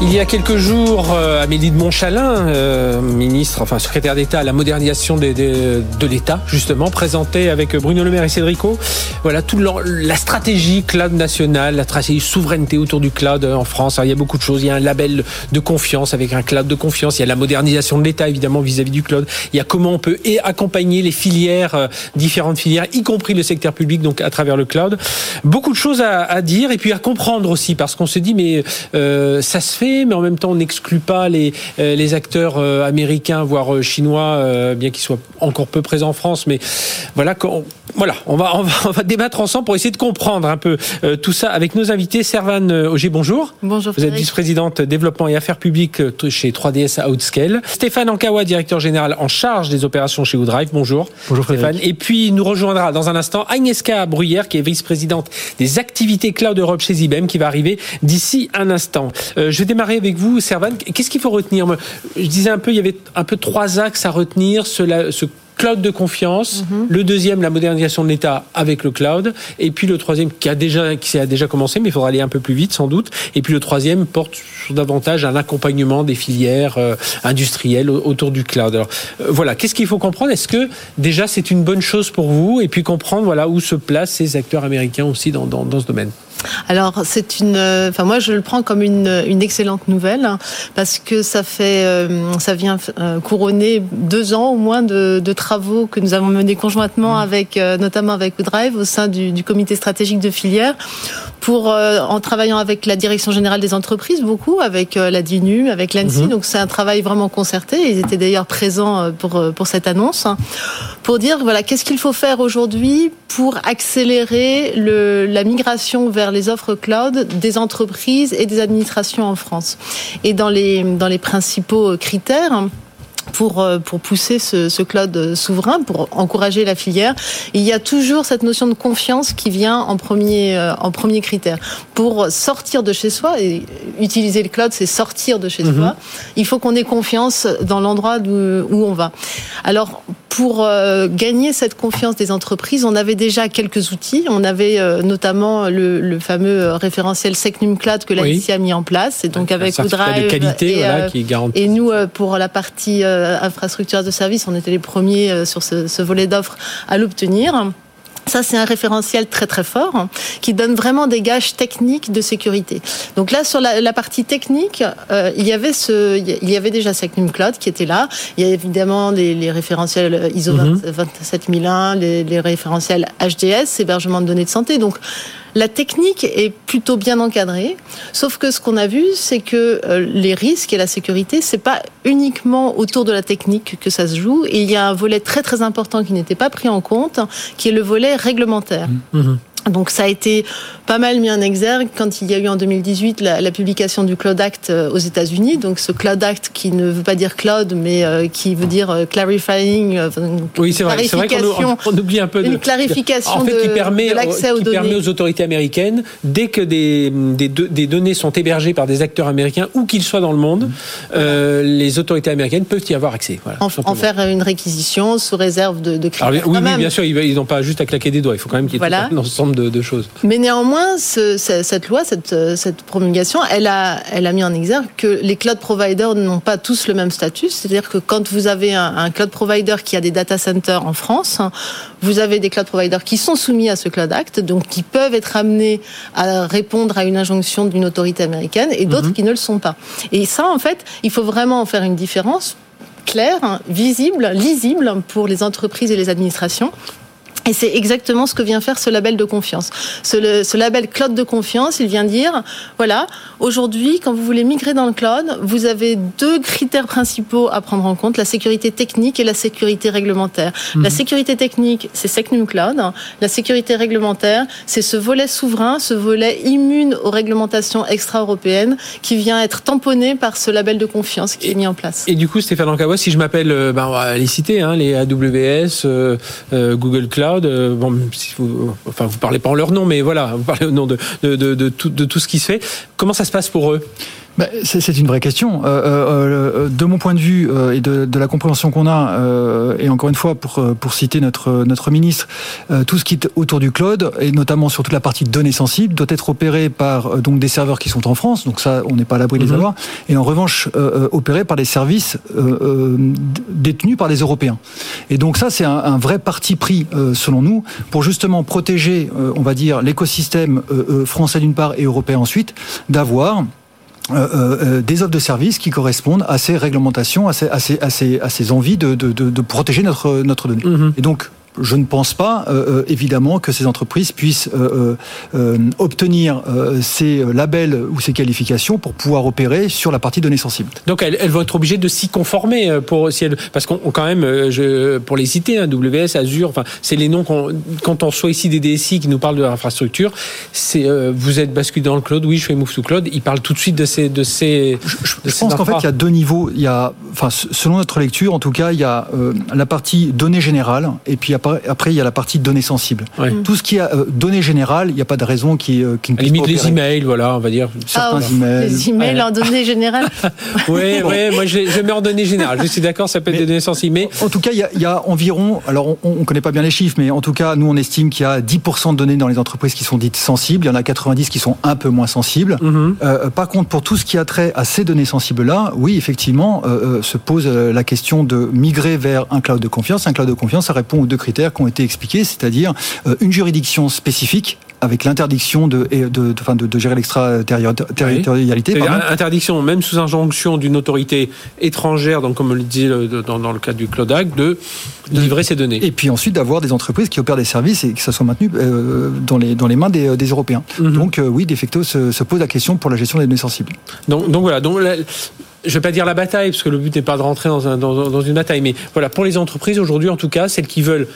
S1: Il y a quelques jours, euh, Amélie de Montchalin, euh, ministre, enfin secrétaire d'État à la modernisation de, de, de l'État, justement, présentait avec Bruno Le Maire et Cédrico, voilà toute la stratégie cloud nationale, la stratégie souveraineté autour du cloud en France. Alors, il y a beaucoup de choses. Il y a un label de confiance avec un cloud de confiance. Il y a la modernisation de l'État évidemment vis-à-vis du cloud. Il y a comment on peut accompagner les filières, euh, différentes filières, y compris le secteur public, donc à travers le cloud. Beaucoup de choses à, à dire et puis à comprendre aussi parce qu'on se dit mais euh, ça se fait mais en même temps, on n'exclut pas les, euh, les acteurs euh, américains, voire euh, chinois, bien qu'ils soient encore peu présents en France. Mais voilà, on, voilà, on va, on va, [laughs] on va débattre ensemble pour essayer de comprendre un peu tout ça avec nos invités. Servan Auger, bonjour.
S4: Bonjour.
S1: Vous êtes vice-présidente développement et affaires publiques chez 3DS Outscale. Stéphane Ankawa, directeur général en charge des opérations chez Woodrive. Bonjour.
S3: Bonjour
S1: Stéphane. Et puis nous rejoindra dans un instant Agnieszka Bruyère, qui est vice-présidente des activités cloud Europe chez IBM, qui va arriver d'ici un instant. je vais démarrer avec vous, Servan. Qu'est-ce qu'il faut retenir Je disais un peu, il y avait un peu trois axes à retenir. Ce, ce cloud de confiance, mhm. le deuxième la modernisation de l'État avec le cloud, et puis le troisième qui a déjà qui a déjà commencé, mais il faudra aller un peu plus vite sans doute. Et puis le troisième porte sur davantage un accompagnement des filières euh, industrielles autour du cloud. Alors euh, voilà, qu'est-ce qu'il faut comprendre Est-ce que déjà c'est une bonne chose pour vous Et puis comprendre voilà où se placent ces acteurs américains aussi dans, dans, dans ce domaine.
S6: Alors c'est une, enfin moi je le prends comme une, une excellente nouvelle hein, parce que ça fait, euh, ça vient euh, couronner deux ans au moins de, de travaux que nous avons menés conjointement mmh. avec, euh, notamment avec Woodrive au sein du, du comité stratégique de filière, pour en travaillant avec la direction générale des entreprises beaucoup, avec la DINU, avec l'ANSI. Mmh. Donc c'est un travail vraiment concerté. Ils étaient d'ailleurs présents pour pour cette annonce hein, pour dire voilà qu'est-ce qu'il faut faire aujourd'hui pour accélérer le, la migration vers les offres cloud des entreprises et des administrations en France. Et dans les, principaux critères, pour, euh, pour pousser ce, ce, cloud souverain, pour encourager la filière. Il y a toujours cette notion de confiance qui vient en premier, euh, en premier critère. Pour sortir de chez soi, et utiliser le cloud, c'est sortir de chez mhm. soi, il faut qu'on ait confiance dans l'endroit où on va. Alors, pour euh, gagner cette confiance des entreprises, on avait déjà quelques outils. On avait euh, notamment le, le, fameux référentiel SecNumCloud que l'ANSI a mis en place. Et donc avec Woodrive et,
S1: voilà, qui
S6: et nous, pour la partie infrastructure de service, on était les premiers sur ce, ce volet d'offres à l'obtenir. Ça, c'est un référentiel très très fort hein, qui donne vraiment des gages techniques de sécurité. Donc là, sur la, la partie technique, euh, il y avait ce, il y avait déjà Secnum Cloud qui était là. Il y a évidemment les, les référentiels ISO 27001, mhm. les, les référentiels HDS, hébergement de données de santé. Donc la technique est plutôt bien encadrée, sauf que ce qu'on a vu, c'est que euh, les risques et la sécurité, c'est pas uniquement autour de la technique que ça se joue. Et il y a un volet très très important qui n'était pas pris en compte, qui est le volet réglementaire. Mmh. Donc ça a été pas mal mis en exergue quand il y a eu en 2018 la, la publication du Cloud Act euh, aux États-Unis. Donc ce Cloud Act qui ne veut pas dire cloud, mais euh, qui veut dire euh, clarifying.
S1: oui, c'est vrai. C'est vrai qu'on on oublie un peu
S6: de, une clarification en fait,
S1: qui permet,
S6: l'accès
S1: aux données. permet aux autorités américaines, dès que des, des, des, données sont hébergées par des acteurs américains, où qu'ils soient dans le monde, euh, les autorités américaines peuvent y avoir accès. Voilà,
S6: en, en, faire une réquisition sous réserve de, de
S1: Alors, oui, oui, bien sûr, ils n'ont pas juste à claquer des doigts. Il faut quand même qu'il y ait voilà. un ensemble de, de choses.
S6: Mais néanmoins, ce, cette loi, cette, cette, promulgation, elle a, elle a mis en exergue que les cloud providers n'ont pas tous le même statut. C'est-à-dire que quand vous avez un, un, cloud provider qui a des data centers en France, vous avez des cloud providers qui sont soumis à ce Cloud Act, donc qui peuvent être amenés à répondre à une injonction d'une autorité américaine, et d'autres mm -hmm. qui ne le sont pas. Et ça, en fait, il faut vraiment en faire une différence claire, visible, lisible pour les entreprises et les administrations et c'est exactement ce que vient faire ce label de confiance. Ce, ce, label cloud de confiance, il vient dire, voilà, aujourd'hui, quand vous voulez migrer dans le cloud, vous avez deux critères principaux à prendre en compte, la sécurité technique et la sécurité réglementaire. Mmh. La sécurité technique, c'est Secnum Cloud. La sécurité réglementaire, c'est ce volet souverain, ce volet immune aux réglementations extra-européennes qui vient être tamponné par ce label de confiance qui
S1: et,
S6: est mis en place.
S1: Et du coup, Stéphane Ankawa, si je m'appelle, ben, on va les citer, hein, les AWS, euh, euh, Google Cloud, euh, vous, enfin, vous parlez pas en leur nom, mais voilà, vous parlez au nom de tout ce qui se fait. Comment ça se passe pour eux?
S7: Bah, c'est une vraie question. Euh, euh, de mon point de vue euh, et de, de, la compréhension qu'on a, euh, et encore une fois pour pour citer notre notre ministre, euh, tout ce qui est autour du cloud et notamment sur toute la partie données sensibles doit être opéré par donc des serveurs qui sont en France. Donc ça, on n'est pas à l'abri de les mhm. avoir. Et en revanche, opéré par des services détenus par des Européens. Et donc ça, c'est un, un, vrai parti pris selon nous pour justement protéger, on va dire, l'écosystème français d'une part et européen ensuite, d'avoir euh, euh, euh, des offres de services qui correspondent à ces réglementations, à ces, à ces, à ces, à ces envies de, de, de, protéger notre, notre donnée. Mhm. Et donc, je ne pense pas, euh, euh, évidemment, que ces entreprises puissent euh, obtenir ces labels ou ces qualifications pour pouvoir opérer sur la partie données sensibles.
S1: Donc elles, elles vont être obligées de s'y conformer pour si elles, parce qu'on quand même, je, pour les citer, hein, WS, Azure, enfin c'est les noms qu'on, quand on reçoit ici des DSI qui nous parlent de l'infrastructure, c'est vous êtes basculé dans le cloud, oui, je fais move to cloud, ils parlent tout de suite de ces de ces.
S7: Je, je pense qu'en fait il y a deux niveaux. Il y a, enfin selon notre lecture, en tout cas, il y a la partie données générales et puis après après, il y a la partie données sensibles. Tout ce qui est euh, données générales, il n'y a pas de raison qui, euh, qui
S1: ne puisse limite les emails, voilà, on va dire.
S6: Certains ah, emails. Les emails en données générales. [laughs]
S1: oui, [laughs] oui, moi je, je, mets en données générales. Je suis d'accord, ça peut être des données sensibles. Mais...
S7: En tout cas, il y a, il y a environ, alors on ne connaît pas bien les chiffres, mais en tout cas, nous on estime qu'il y a 10% de données dans les entreprises qui sont dites sensibles. Il y en a 90 qui sont un peu moins sensibles. Mm-hmm. euh, par contre, pour tout ce qui a trait à ces données sensibles-là, oui, effectivement, euh, euh se pose la question de migrer vers un cloud de confiance. Un cloud de confiance, ça répond aux deux critères qui ont été expliqués, c'est-à-dire euh, une juridiction spécifique avec l'interdiction de, de, de, de, de gérer l'extraterritorialité.
S1: Oui. Interdiction, même sous injonction d'une autorité étrangère, donc comme on le dit dans, dans le cadre du Cloud Act, de livrer ces données.
S7: Et puis ensuite d'avoir des entreprises qui opèrent des services et que ça soit maintenu euh, dans, les, dans les mains des, des Européens. Mm -hmm. Donc euh, oui, de facto, se, se, pose la question pour la gestion des données sensibles.
S1: Donc, donc voilà. Donc, la, je vais pas dire la bataille, parce que le but n'est pas de rentrer dans, un, dans, dans une bataille, mais voilà, pour les entreprises aujourd'hui, en tout cas, celles qui veulent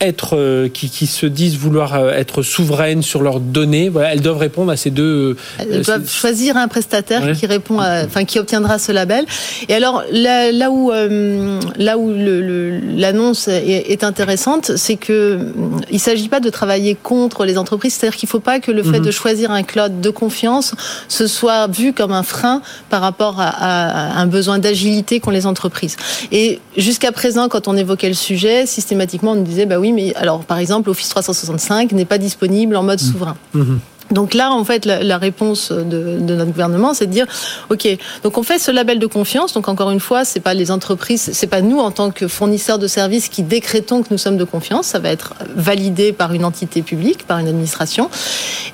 S1: être, euh, qui, qui, se disent vouloir euh, être souveraines sur leurs données, voilà, elles doivent répondre à ces deux.
S6: Euh, elles doivent choisir un prestataire ouais. qui répond, à, enfin qui obtiendra ce label. Et alors là, là où euh, là où l'annonce le, est, est, intéressante, c'est que il s'agit pas de travailler contre les entreprises, c'est-à-dire qu'il faut pas que le fait mm -hmm. de choisir un cloud de confiance ce soit vu comme un frein par rapport à, à un besoin d'agilité qu'ont les entreprises. Et jusqu'à présent, quand on évoquait le sujet, systématiquement on nous disait bah oui mais alors par exemple, Office 365 n'est pas disponible en mode mmh. souverain. Mmh. Donc là, en fait, la, la réponse de, de, notre gouvernement, c'est de dire, ok, donc on fait ce label de confiance. Donc encore une fois, c'est pas les entreprises, c'est pas nous en tant que fournisseurs de services qui décrétons que nous sommes de confiance. Ça va être validé par une entité publique, par une administration.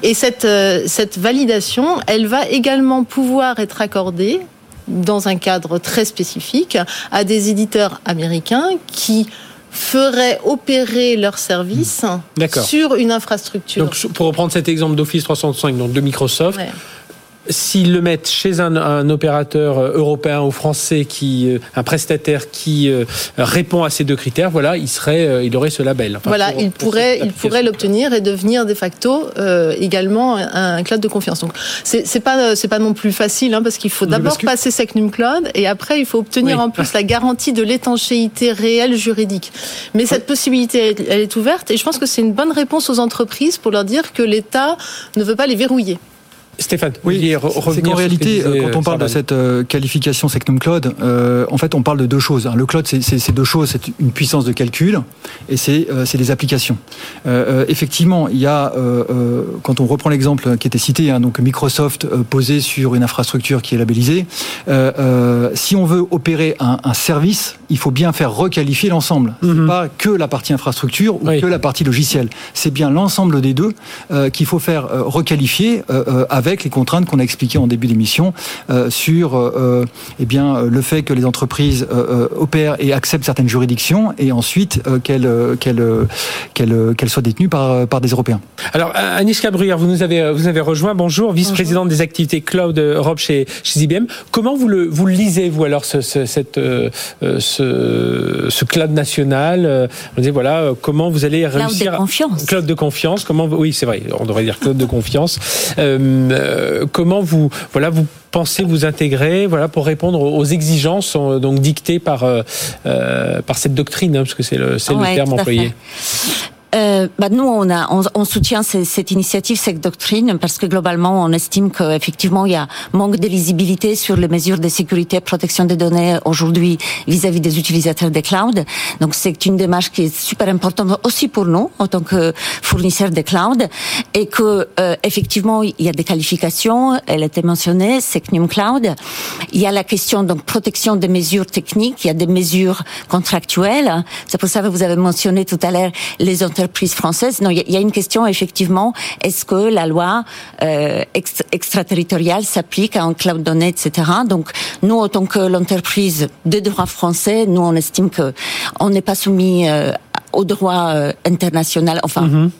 S6: Et cette euh, cette validation, elle va également pouvoir être accordée dans un cadre très spécifique à des éditeurs américains qui feraient opérer leurs services sur une infrastructure.
S1: Donc, pour reprendre cet exemple d'Office 365, donc de Microsoft, ouais s'ils le mettent chez un, un, opérateur euh, européen ou français qui euh, un prestataire qui euh, répond à ces deux critères, voilà, il serait, il aurait ce label.
S6: Enfin, voilà, pour, il pourrait, il pourrait l'obtenir et devenir de facto euh, également un, un, cloud de confiance. Donc c'est pas c'est pas non plus facile hein, parce qu'il faut d'abord que... passer Secnum Cloud et après il faut obtenir oui. en plus la garantie de l'étanchéité réelle juridique. Mais cette possibilité elle est ouverte et je pense que c'est une bonne réponse aux entreprises pour leur dire que l'État ne veut pas les verrouiller.
S1: Stéphane,
S7: oui, c'est qu'en réalité, disait, quand on parle Sarban. de cette euh, qualification Secnum Cloud, euh, en fait, on parle de deux choses. Hein. Le cloud, c'est deux choses. C'est une puissance de calcul et c'est euh, des applications. Euh, effectivement, il y a, euh, quand on reprend l'exemple qui était cité, hein, donc Microsoft posé sur une infrastructure qui est labellisée, si on veut opérer un, un, service, il faut bien faire requalifier l'ensemble. Mm -hmm. pas que la partie infrastructure ou oui. que la partie logicielle. C'est bien l'ensemble des deux qu'il faut faire requalifier avec avec les contraintes qu'on a expliquées en début d'émission euh, sur euh, eh bien, le fait que les entreprises euh, opèrent et acceptent certaines juridictions et ensuite qu'elles qu'elles qu'elles qu'elles soient détenues par, par des Européens.
S1: Alors, Anis Cabruyère, vous nous avez, vous avez rejoint. Bonjour, vice-présidente des activités cloud Europe chez, chez IBM. Comment vous le, vous le lisez, vous, alors, ce, ce, cette, ce, ce cloud national On dit, voilà, comment vous allez réussir...
S8: Cloud de confiance.
S1: Cloud de confiance. Comment, oui, c'est vrai, on devrait dire cloud de confiance. Euh, euh, comment vous voilà vous pensez vous intégrer voilà pour répondre aux exigences euh, donc dictées par euh, par cette doctrine hein, parce que c'est le c'est le terme employé.
S8: Euh, bah nous, on, a, on, on soutient cette, cette, initiative, cette doctrine, parce que globalement, on estime qu'effectivement, il y a manque de lisibilité sur les mesures de sécurité et protection des données aujourd'hui vis-à-vis des utilisateurs des clouds. Donc, c'est une démarche qui est super importante aussi pour nous, en tant que fournisseurs de cloud, et que euh, effectivement, il y a des qualifications. Elle était mentionnée, Secnum Cloud. Il y a la question donc protection des mesures techniques. Il y a des mesures contractuelles. C'est pour ça que vous avez mentionné tout à l'heure les entreprises françaises. Non, il y a une question effectivement. Est-ce que la loi euh, extraterritoriale s'applique à un cloud donné, etc. Donc nous, en tant que l'entreprise de droit français, nous on estime que on n'est pas soumis euh, au droit euh, international. Enfin. Mm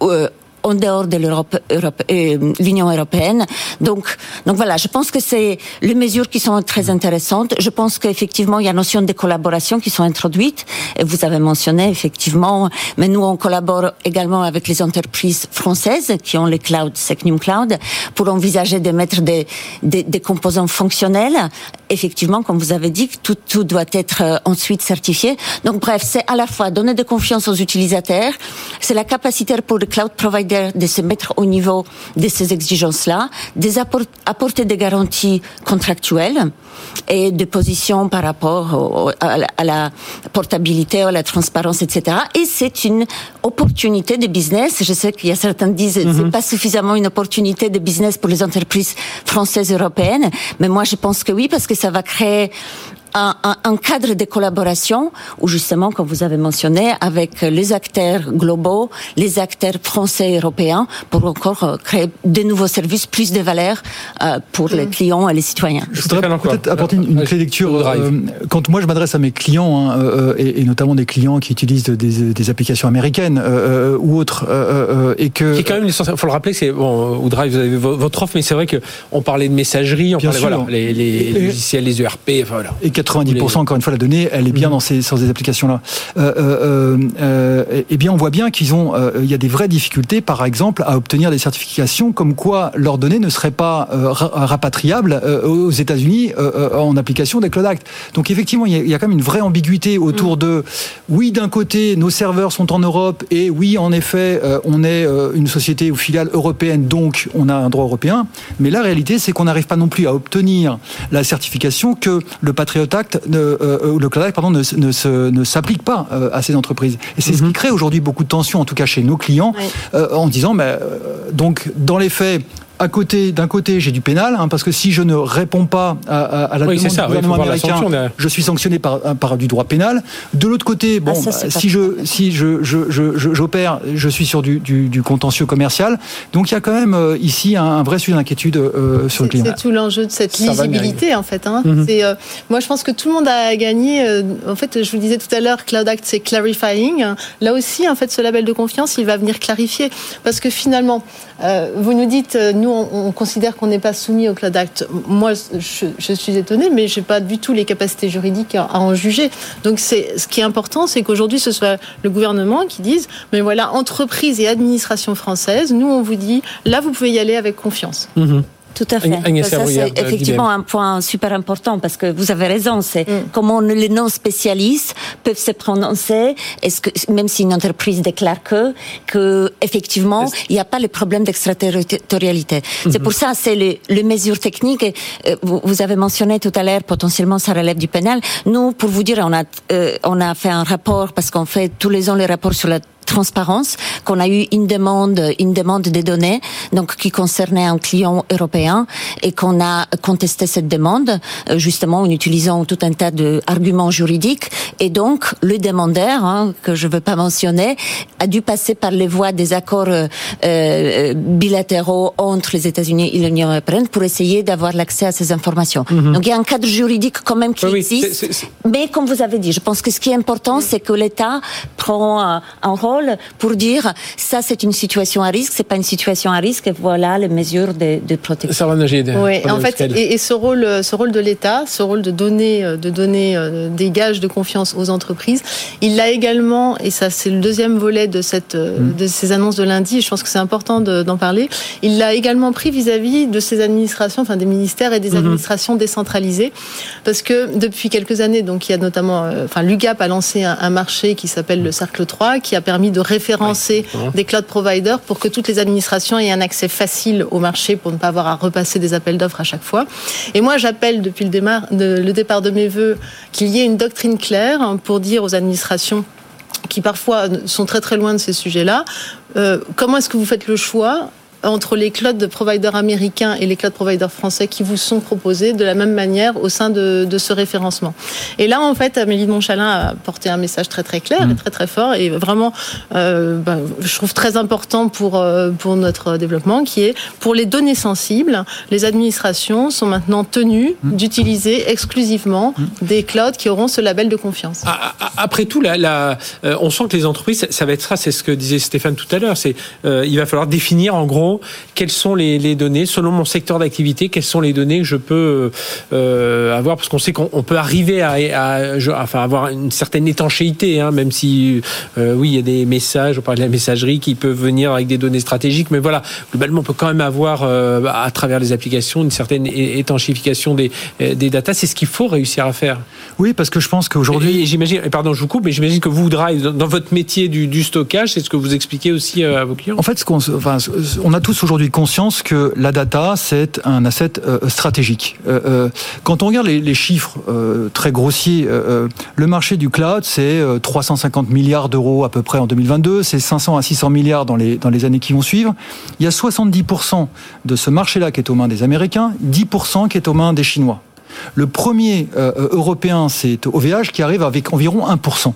S8: -hmm en dehors de l'Europe, Europe, euh, l'Union européenne. Donc, donc voilà, je pense que c'est les mesures qui sont très intéressantes. Je pense qu'effectivement, il y a notion de collaboration qui sont introduites. Et vous avez mentionné effectivement, mais nous on collabore également avec les entreprises françaises qui ont les clouds, Secnum Cloud, pour envisager de mettre des, des, des composants fonctionnels. Effectivement, comme vous avez dit, tout, tout doit être euh, ensuite certifié. Donc bref, c'est à la fois donner de confiance aux utilisateurs, c'est la capacité pour le cloud provider de se mettre au niveau de ces exigences-là, des apporter des garanties contractuelles et des positions par rapport à la portabilité, à la transparence, etc. Et c'est une opportunité de business. Je sais qu'il y a certains qui disent que c'est pas suffisamment une opportunité de business pour les entreprises françaises européennes, mais moi je pense que oui parce que ça va créer un, un, un, cadre de collaboration où justement, comme vous avez mentionné, avec les acteurs globaux, les acteurs français et européens, pour encore euh, créer de nouveaux services, plus de valeur euh, pour les mm. clients et les citoyens.
S7: Je voudrais peut-être apporter une, une clé lecture. Euh, quand moi je m'adresse à mes clients, hein, euh, et, et, notamment des clients qui utilisent des, des applications américaines euh, ou autres, et que...
S1: Qui est quand même, il faut le rappeler, c'est bon, Drive, vous avez votre offre, mais c'est vrai que on parlait de messagerie, on parlait sûr. voilà, les, logiciels, les ERP, enfin, voilà.
S7: Et 90%, encore une fois, la donnée, elle est bien mmh. dans ces, sur ces applications-là. Eh bien, on voit bien qu'ils ont, il y a des vraies difficultés, par exemple, à obtenir des certifications comme quoi leurs données ne seraient pas rapatriables aux États-Unis en application des Cloud Act. Donc, effectivement, il y, a, il y, a, quand même une vraie ambiguïté autour mmh. de, oui, d'un côté, nos serveurs sont en Europe et oui, en effet, on est une société ou filiale européenne, donc on a un droit européen. Mais la réalité, c'est qu'on n'arrive pas non plus à obtenir la certification que le Patriot Ne, euh, le Cloud Act pardon, ne, ne, ne s'applique pas euh, à ces entreprises. Et c'est mm -hmm. ce qui mhm. crée aujourd'hui beaucoup de tensions, en tout cas chez nos clients, oui. euh, en disant, mais, euh, donc dans les faits, à côté, d'un côté, j'ai du pénal, hein, parce que si je ne réponds pas à, à, à la oui, demande ça, du gouvernement oui, américain, je suis sanctionné par, par du droit pénal. De l'autre côté, bon, ah, ça, bah, si je si je je, je, j'opère, je suis sur du, du, du, contentieux commercial. Donc il y a quand même euh, ici un, un, vrai sujet d'inquiétude euh, sur le client.
S6: C'est tout l'enjeu de cette ça lisibilité, en fait. Hein. Mm -hmm. C'est, euh, moi, je pense que tout le monde a gagné. Euh, en fait, je vous le disais tout à l'heure, Cloud Act, c'est clarifying. Là aussi, en fait, ce label de confiance, il va venir clarifier, parce que finalement, euh, vous nous dites, nous on, on considère qu'on n'est pas soumis au Cloud Act. Moi, je, suis étonnée, mais je n'ai pas du tout les capacités juridiques à, en juger. Donc, ce qui est important, c'est qu'aujourd'hui, ce soit le gouvernement qui dise, mais voilà, entreprise et administration française, nous, on vous dit, là, vous pouvez y aller avec confiance.
S8: Mmh. Tout à fait. Agnès ça, c'est effectivement un point super important parce que vous avez raison. C'est mm. comment les non-spécialistes peuvent se prononcer. Est-ce que, même si une entreprise déclare que, que effectivement, il n'y a pas le problème d'extraterritorialité. Mm -hmm. C'est pour ça, c'est les, les, mesures techniques. Euh, vous, vous, avez mentionné tout à l'heure, potentiellement, ça relève du pénal. Nous, pour vous dire, on a, euh, on a fait un rapport parce qu'on fait tous les ans les rapports sur la transparence qu'on a eu une demande, une demande des données, donc qui concernait un client européen et qu'on a contesté cette demande, euh, justement en utilisant tout un tas d'arguments juridiques. Et donc le demandeur, hein, que je ne veux pas mentionner, a dû passer par les voies des accords euh, euh, bilatéraux entre les États-Unis et l'Union européenne pour essayer d'avoir l'accès à ces informations. Mm -hmm. Donc il y a un cadre juridique quand même qui oui, existe. C est, c est... Mais comme vous avez dit, je pense que ce qui est important, c'est que l'État prend un rôle pour dire ça c'est une situation à risque, c'est pas une situation à risque, et voilà les mesures de, de protection.
S1: Ça va nager.
S6: Oui, en fait, et, et, ce rôle, ce rôle de l'État, ce rôle de donner, de donner euh, des gages de confiance aux entreprises, il l'a également, et ça c'est le deuxième volet de cette, mmh. de ces annonces de lundi. je pense que c'est important d'en parler. Il l'a également pris vis-à-vis -vis de ces administrations, enfin des ministères et des mmh. administrations décentralisées, parce que depuis quelques années, donc il y a notamment, euh, enfin l'UGAP a lancé un, un marché qui s'appelle le Cercle 3, qui a permis permis de référencer des cloud providers pour que toutes les administrations aient un accès facile au marché pour ne pas avoir à repasser des appels d'offres à chaque fois. Et moi, j'appelle depuis le, le départ de mes voeux qu'il y ait une doctrine claire pour dire aux administrations qui parfois sont très très loin de ces sujets-là. Euh, comment est-ce que vous faites le choix entre les cloud providers américains et les cloud providers français qui vous sont proposés de la même manière au sein de, de ce référencement. Et là, en fait, Amélie de Montchalin a porté un message très très clair et mm. très très fort et vraiment, euh, ben, je trouve très important pour euh, pour notre développement, qui est pour les données sensibles, les administrations sont maintenant tenues mm. d'utiliser exclusivement mm. des clouds qui auront ce label de confiance.
S1: Après tout, là, là euh, on sent que les entreprises, ça va être ça, c'est ce que disait Stéphane tout à l'heure, c'est euh, il va falloir définir en gros quelles sont les, données selon mon secteur d'activité, quelles sont les données que je peux euh, avoir, parce qu'on sait qu'on peut arriver à, enfin, avoir une certaine étanchéité, hein, même si, euh, oui, il y a des messages, on parle de la messagerie qui peuvent venir avec des données stratégiques, mais voilà, globalement, on peut quand même avoir, euh, à travers les applications, une certaine étanchéification des, des datas. C'est ce qu'il faut réussir à faire.
S7: Oui, parce que je pense qu'aujourd'hui...
S1: J'imagine, pardon, je vous coupe, mais j'imagine que vous, Drive, dans votre métier du, du stockage, c'est ce que vous expliquez aussi à vos clients
S7: En fait, ce qu'on, enfin, on a tous aujourd'hui conscience que la data, c'est un asset euh, stratégique. Euh, euh, quand on regarde les, chiffres très grossiers, le marché du cloud, c'est 350 milliards d'euros à peu près en 2022, c'est 500 à 600 milliards dans les, dans les années qui vont suivre. Il y a 70% de ce marché-là qui est aux mains des Américains, 10% qui est aux mains des Chinois. Le premier euh, européen, c'est OVH qui arrive avec environ 1%.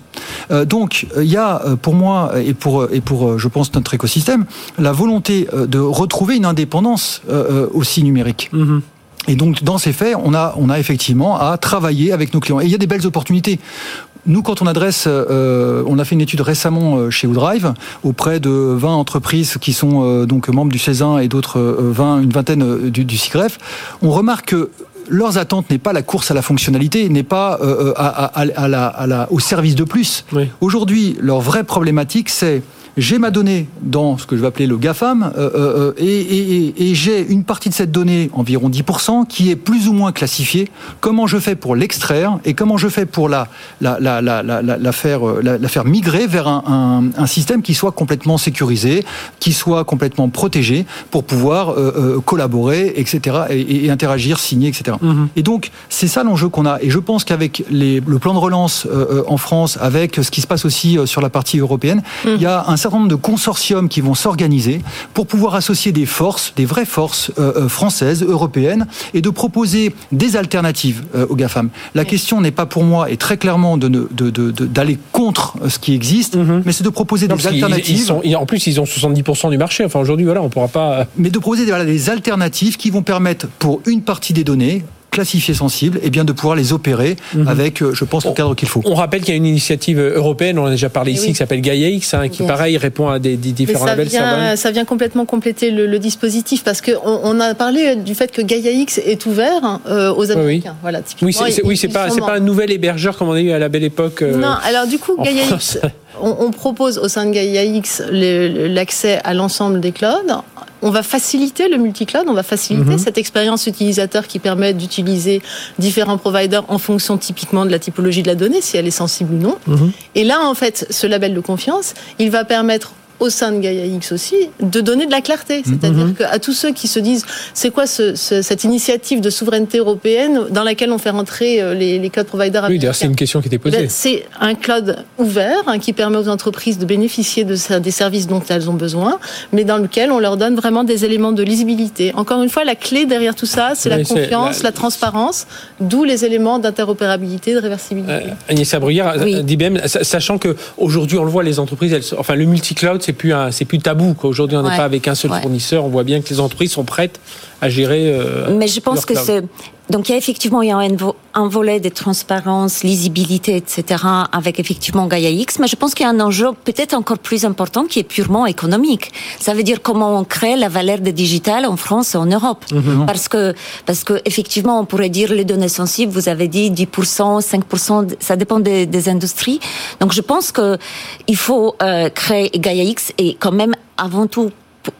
S7: Euh, donc, il y a euh, pour moi et pour, et pour, je pense, notre écosystème, la volonté de retrouver une indépendance aussi numérique. Mhm. Et donc, dans ces faits, on a, on a effectivement à travailler avec nos clients. Et il y a des belles opportunités. Nous, quand on adresse, on a fait une étude récemment chez Woodrive auprès de 20 entreprises qui sont donc membres du CESIN et d'autres 20, une vingtaine du, du CIGREF. On remarque que leurs attentes n'est pas la course à la fonctionnalité, n'est pas euh, euh, à, la, au service de plus. Aujourd'hui, leur vraie problématique, c'est j'ai ma donnée dans ce que je vais appeler le GAFAM, euh, euh, euh et, et, et j'ai une partie de cette donnée, environ 10%, qui est plus ou moins classifiée. Comment je fais pour l'extraire et comment je fais pour la, la, la, la, la, faire, euh, la, faire migrer vers un, un, un, système qui soit complètement sécurisé, qui soit complètement protégé pour pouvoir euh, collaborer, etc., et, et, interagir, signer, etc. Mm-hmm. Et donc, c'est ça l'enjeu qu'on a. Et je pense qu'avec le plan de relance en France, avec ce qui se passe aussi sur la partie européenne, mm. il y a un certain nombre de consortiums qui vont s'organiser pour pouvoir associer des forces, des vraies forces euh, euh, françaises, européennes, et de proposer des alternatives euh, aux GAFAM. La question n'est pas pour moi, et très clairement, d'aller de, de, de, contre ce qui existe, mhm. mais c'est de proposer des alternatives.
S1: Ils, sont, en plus, ils ont 70% du marché. Enfin, aujourd'hui, voilà, on ne pourra pas.
S7: Mais de proposer voilà, des alternatives qui vont permettre, pour une partie des données, classifiés sensibles, et bien de pouvoir les opérer mhm. avec, euh, je pense, le cadre qu'il faut.
S1: On rappelle qu'il y a une initiative européenne, on a déjà parlé ici, qui s'appelle Gaia X, hein, qui pareil répond à des, différents
S6: ça
S1: labels.
S6: Vient, ça vient complètement compléter le, dispositif parce qu'on on a parlé du fait que Gaia X est ouvert euh, aux Américains. Oui. Voilà,
S1: oui, c'est pas, pas un nouvel hébergeur comme on a eu à la belle époque.
S6: Euh, non, alors du coup, Gaia X, on, on, propose au sein de Gaia X l'accès à l'ensemble des clouds on va faciliter le multi-cloud, on va faciliter mhm. cette expérience utilisateur qui permet d'utiliser différents providers en fonction typiquement de la typologie de la donnée, si elle est sensible ou non. Mhm. Et là, en fait, ce label de confiance, il va permettre au sein de Gaia X aussi, de donner de la clarté. Mhm. C'est-à-dire qu'à tous ceux qui se disent, c'est quoi cette initiative de souveraineté européenne dans laquelle on fait rentrer euh, les, les cloud providers
S1: Oui, d'ailleurs, c'est une question qui était posée. Ben,
S6: c'est un cloud ouvert hein, qui permet aux entreprises de bénéficier de, des services dont elles ont besoin, mais dans lequel on leur donne vraiment des éléments de lisibilité. Encore une fois, la clé derrière tout ça, c'est la confiance, la... transparence, d'où les éléments d'interopérabilité, de réversibilité. Euh,
S1: Agnès Abruyère, oui. d'IBM, sachant qu'aujourd'hui, on le voit, les entreprises, elles, enfin, le multi-cloud, c'est plus c'est plus tabou. Aujourd'hui, on n'est pas avec un seul fournisseur. On voit bien que les entreprises sont prêtes à gérer. Euh,
S8: Mais je pense que c'est donc il y a effectivement il y a un, volet de transparence, lisibilité, etc. avec effectivement Gaia X, mais je pense qu'il y a un enjeu peut-être encore plus important qui est purement économique. Ça veut dire comment on crée la valeur de digital en France et en Europe, mhm. parce que parce que effectivement on pourrait dire les données sensibles, vous avez dit 10%, 5%, ça dépend des, des industries. Donc je pense que il faut euh, créer Gaia X et quand même avant tout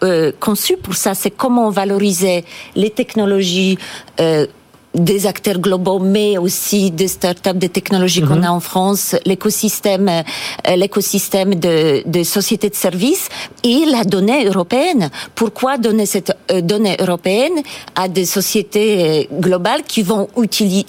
S8: euh, conçu pour ça, c'est comment valoriser les technologies euh, des acteurs globaux, mais aussi des startups, des technologies qu'on a en France, l'écosystème, euh, l'écosystème de, de sociétés de services et la donnée européenne. Pourquoi donner cette euh, donnée européenne à des sociétés euh, globales qui vont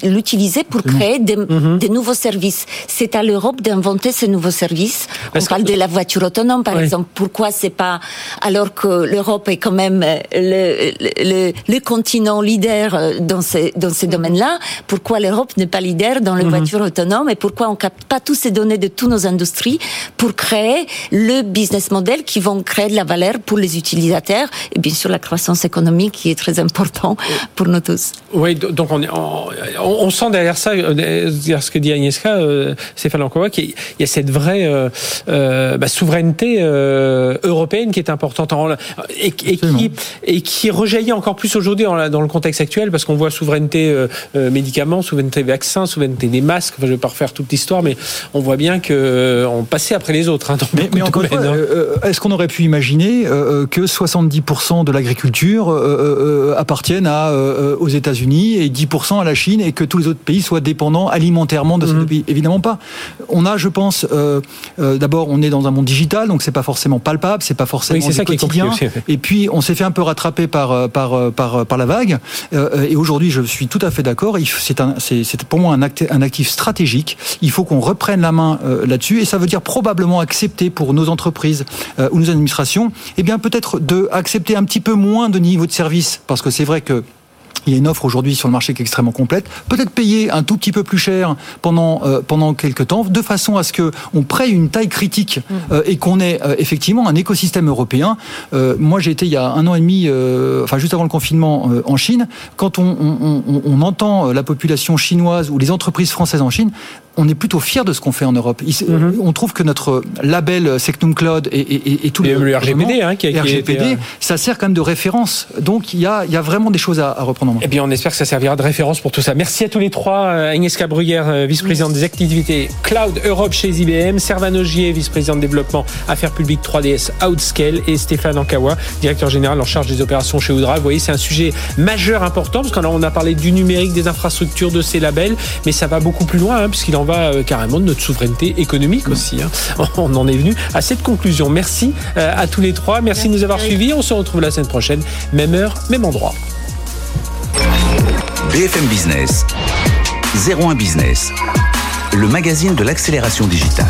S8: l'utiliser pour créer des, des, nouveaux services? C'est à l'Europe d'inventer ces nouveaux services. On parle de la voiture autonome, par exemple. Pourquoi c'est pas alors que l'Europe est quand même le, le, le, continent leader dans ces dans ces domaines-là Pourquoi l'Europe n'est pas leader dans les mhm. voitures autonomes et pourquoi on capte pas toutes ces données de toutes nos industries pour créer le business model qui vont créer de la valeur pour les utilisateurs et bien sûr la croissance économique qui est très important pour nous tous.
S1: Oui, donc on, on, on sent derrière ça, euh, derrière ce que dit Agnieszka, euh, Stéphane Lankowa, qu'il y a cette vraie euh, euh bah, souveraineté euh, européenne qui est importante en, et, et qui, et qui rejaillit encore plus aujourd'hui dans, dans, le contexte actuel parce qu'on voit souveraineté euh, médicaments, souveraineté vaccins, souveraineté des masques. Enfin, je ne vais pas refaire toute l'histoire, mais on voit bien que on passait après les autres. Hein,
S7: mais, mais encore fois, est-ce qu'on aurait pu imaginer que 70% de l'agriculture appartiennent à, aux États-Unis et 10% à la Chine et que tous les autres pays soient dépendants alimentairement de ces mmh. pays? Évidemment pas. On a, je pense, euh, euh, d'abord, on est dans un monde digital, donc c'est pas forcément palpable, c'est pas forcément oui, ça quotidien. Qui est et puis, on s'est fait un peu rattraper par euh, par par par la vague. et aujourd'hui, je suis tout à fait d'accord. C'est pour moi un, un actif stratégique. Il faut qu'on reprenne la main là-dessus, et ça veut dire probablement accepter pour nos entreprises ou nos administrations, eh bien peut-être de accepter un petit peu moins de niveau de service, parce que c'est vrai que il y a une offre aujourd'hui sur le marché qui est extrêmement complète. Peut-être payer un tout petit peu plus cher pendant euh, pendant quelques temps, de façon à ce que on prenne une taille critique mm. euh, et qu'on ait euh, effectivement un écosystème européen. moi, j'ai été il y a un an et demi, enfin juste avant le confinement en Chine. Quand on, on, on, on entend la population chinoise ou les entreprises françaises en Chine on est plutôt fier de ce qu'on fait en Europe. Mhm. On trouve que notre label Sectum Cloud et, et, et tout
S1: le, le RGPD, hein, qui,
S7: RGPD euh, ça sert quand même de référence. Donc il y a, y a vraiment des choses à, reprendre en main.
S1: Et eh bien on espère que ça servira de référence pour tout ça. Merci à tous les trois. Euh, Agnieszka Brugger, euh, vice-présidente des activités Cloud Europe chez IBM, Servan Ogier, vice-président de développement affaires publiques 3DS Outscale et Stéphane Ankawa, directeur général en charge des opérations chez Oudra. Vous voyez, c'est un sujet majeur, important, parce qu'on a parlé du numérique, des infrastructures, de ces labels, mais ça va beaucoup plus loin, hein, puisqu'il en va euh, carrément de notre souveraineté économique aussi. Hein. [laughs] On en est venu à cette conclusion. Merci euh, à tous les trois. Merci, de nous avoir suivis. On se retrouve la semaine prochaine, même heure, même endroit.
S2: BFM Business, 01 Business, le magazine de l'accélération digitale.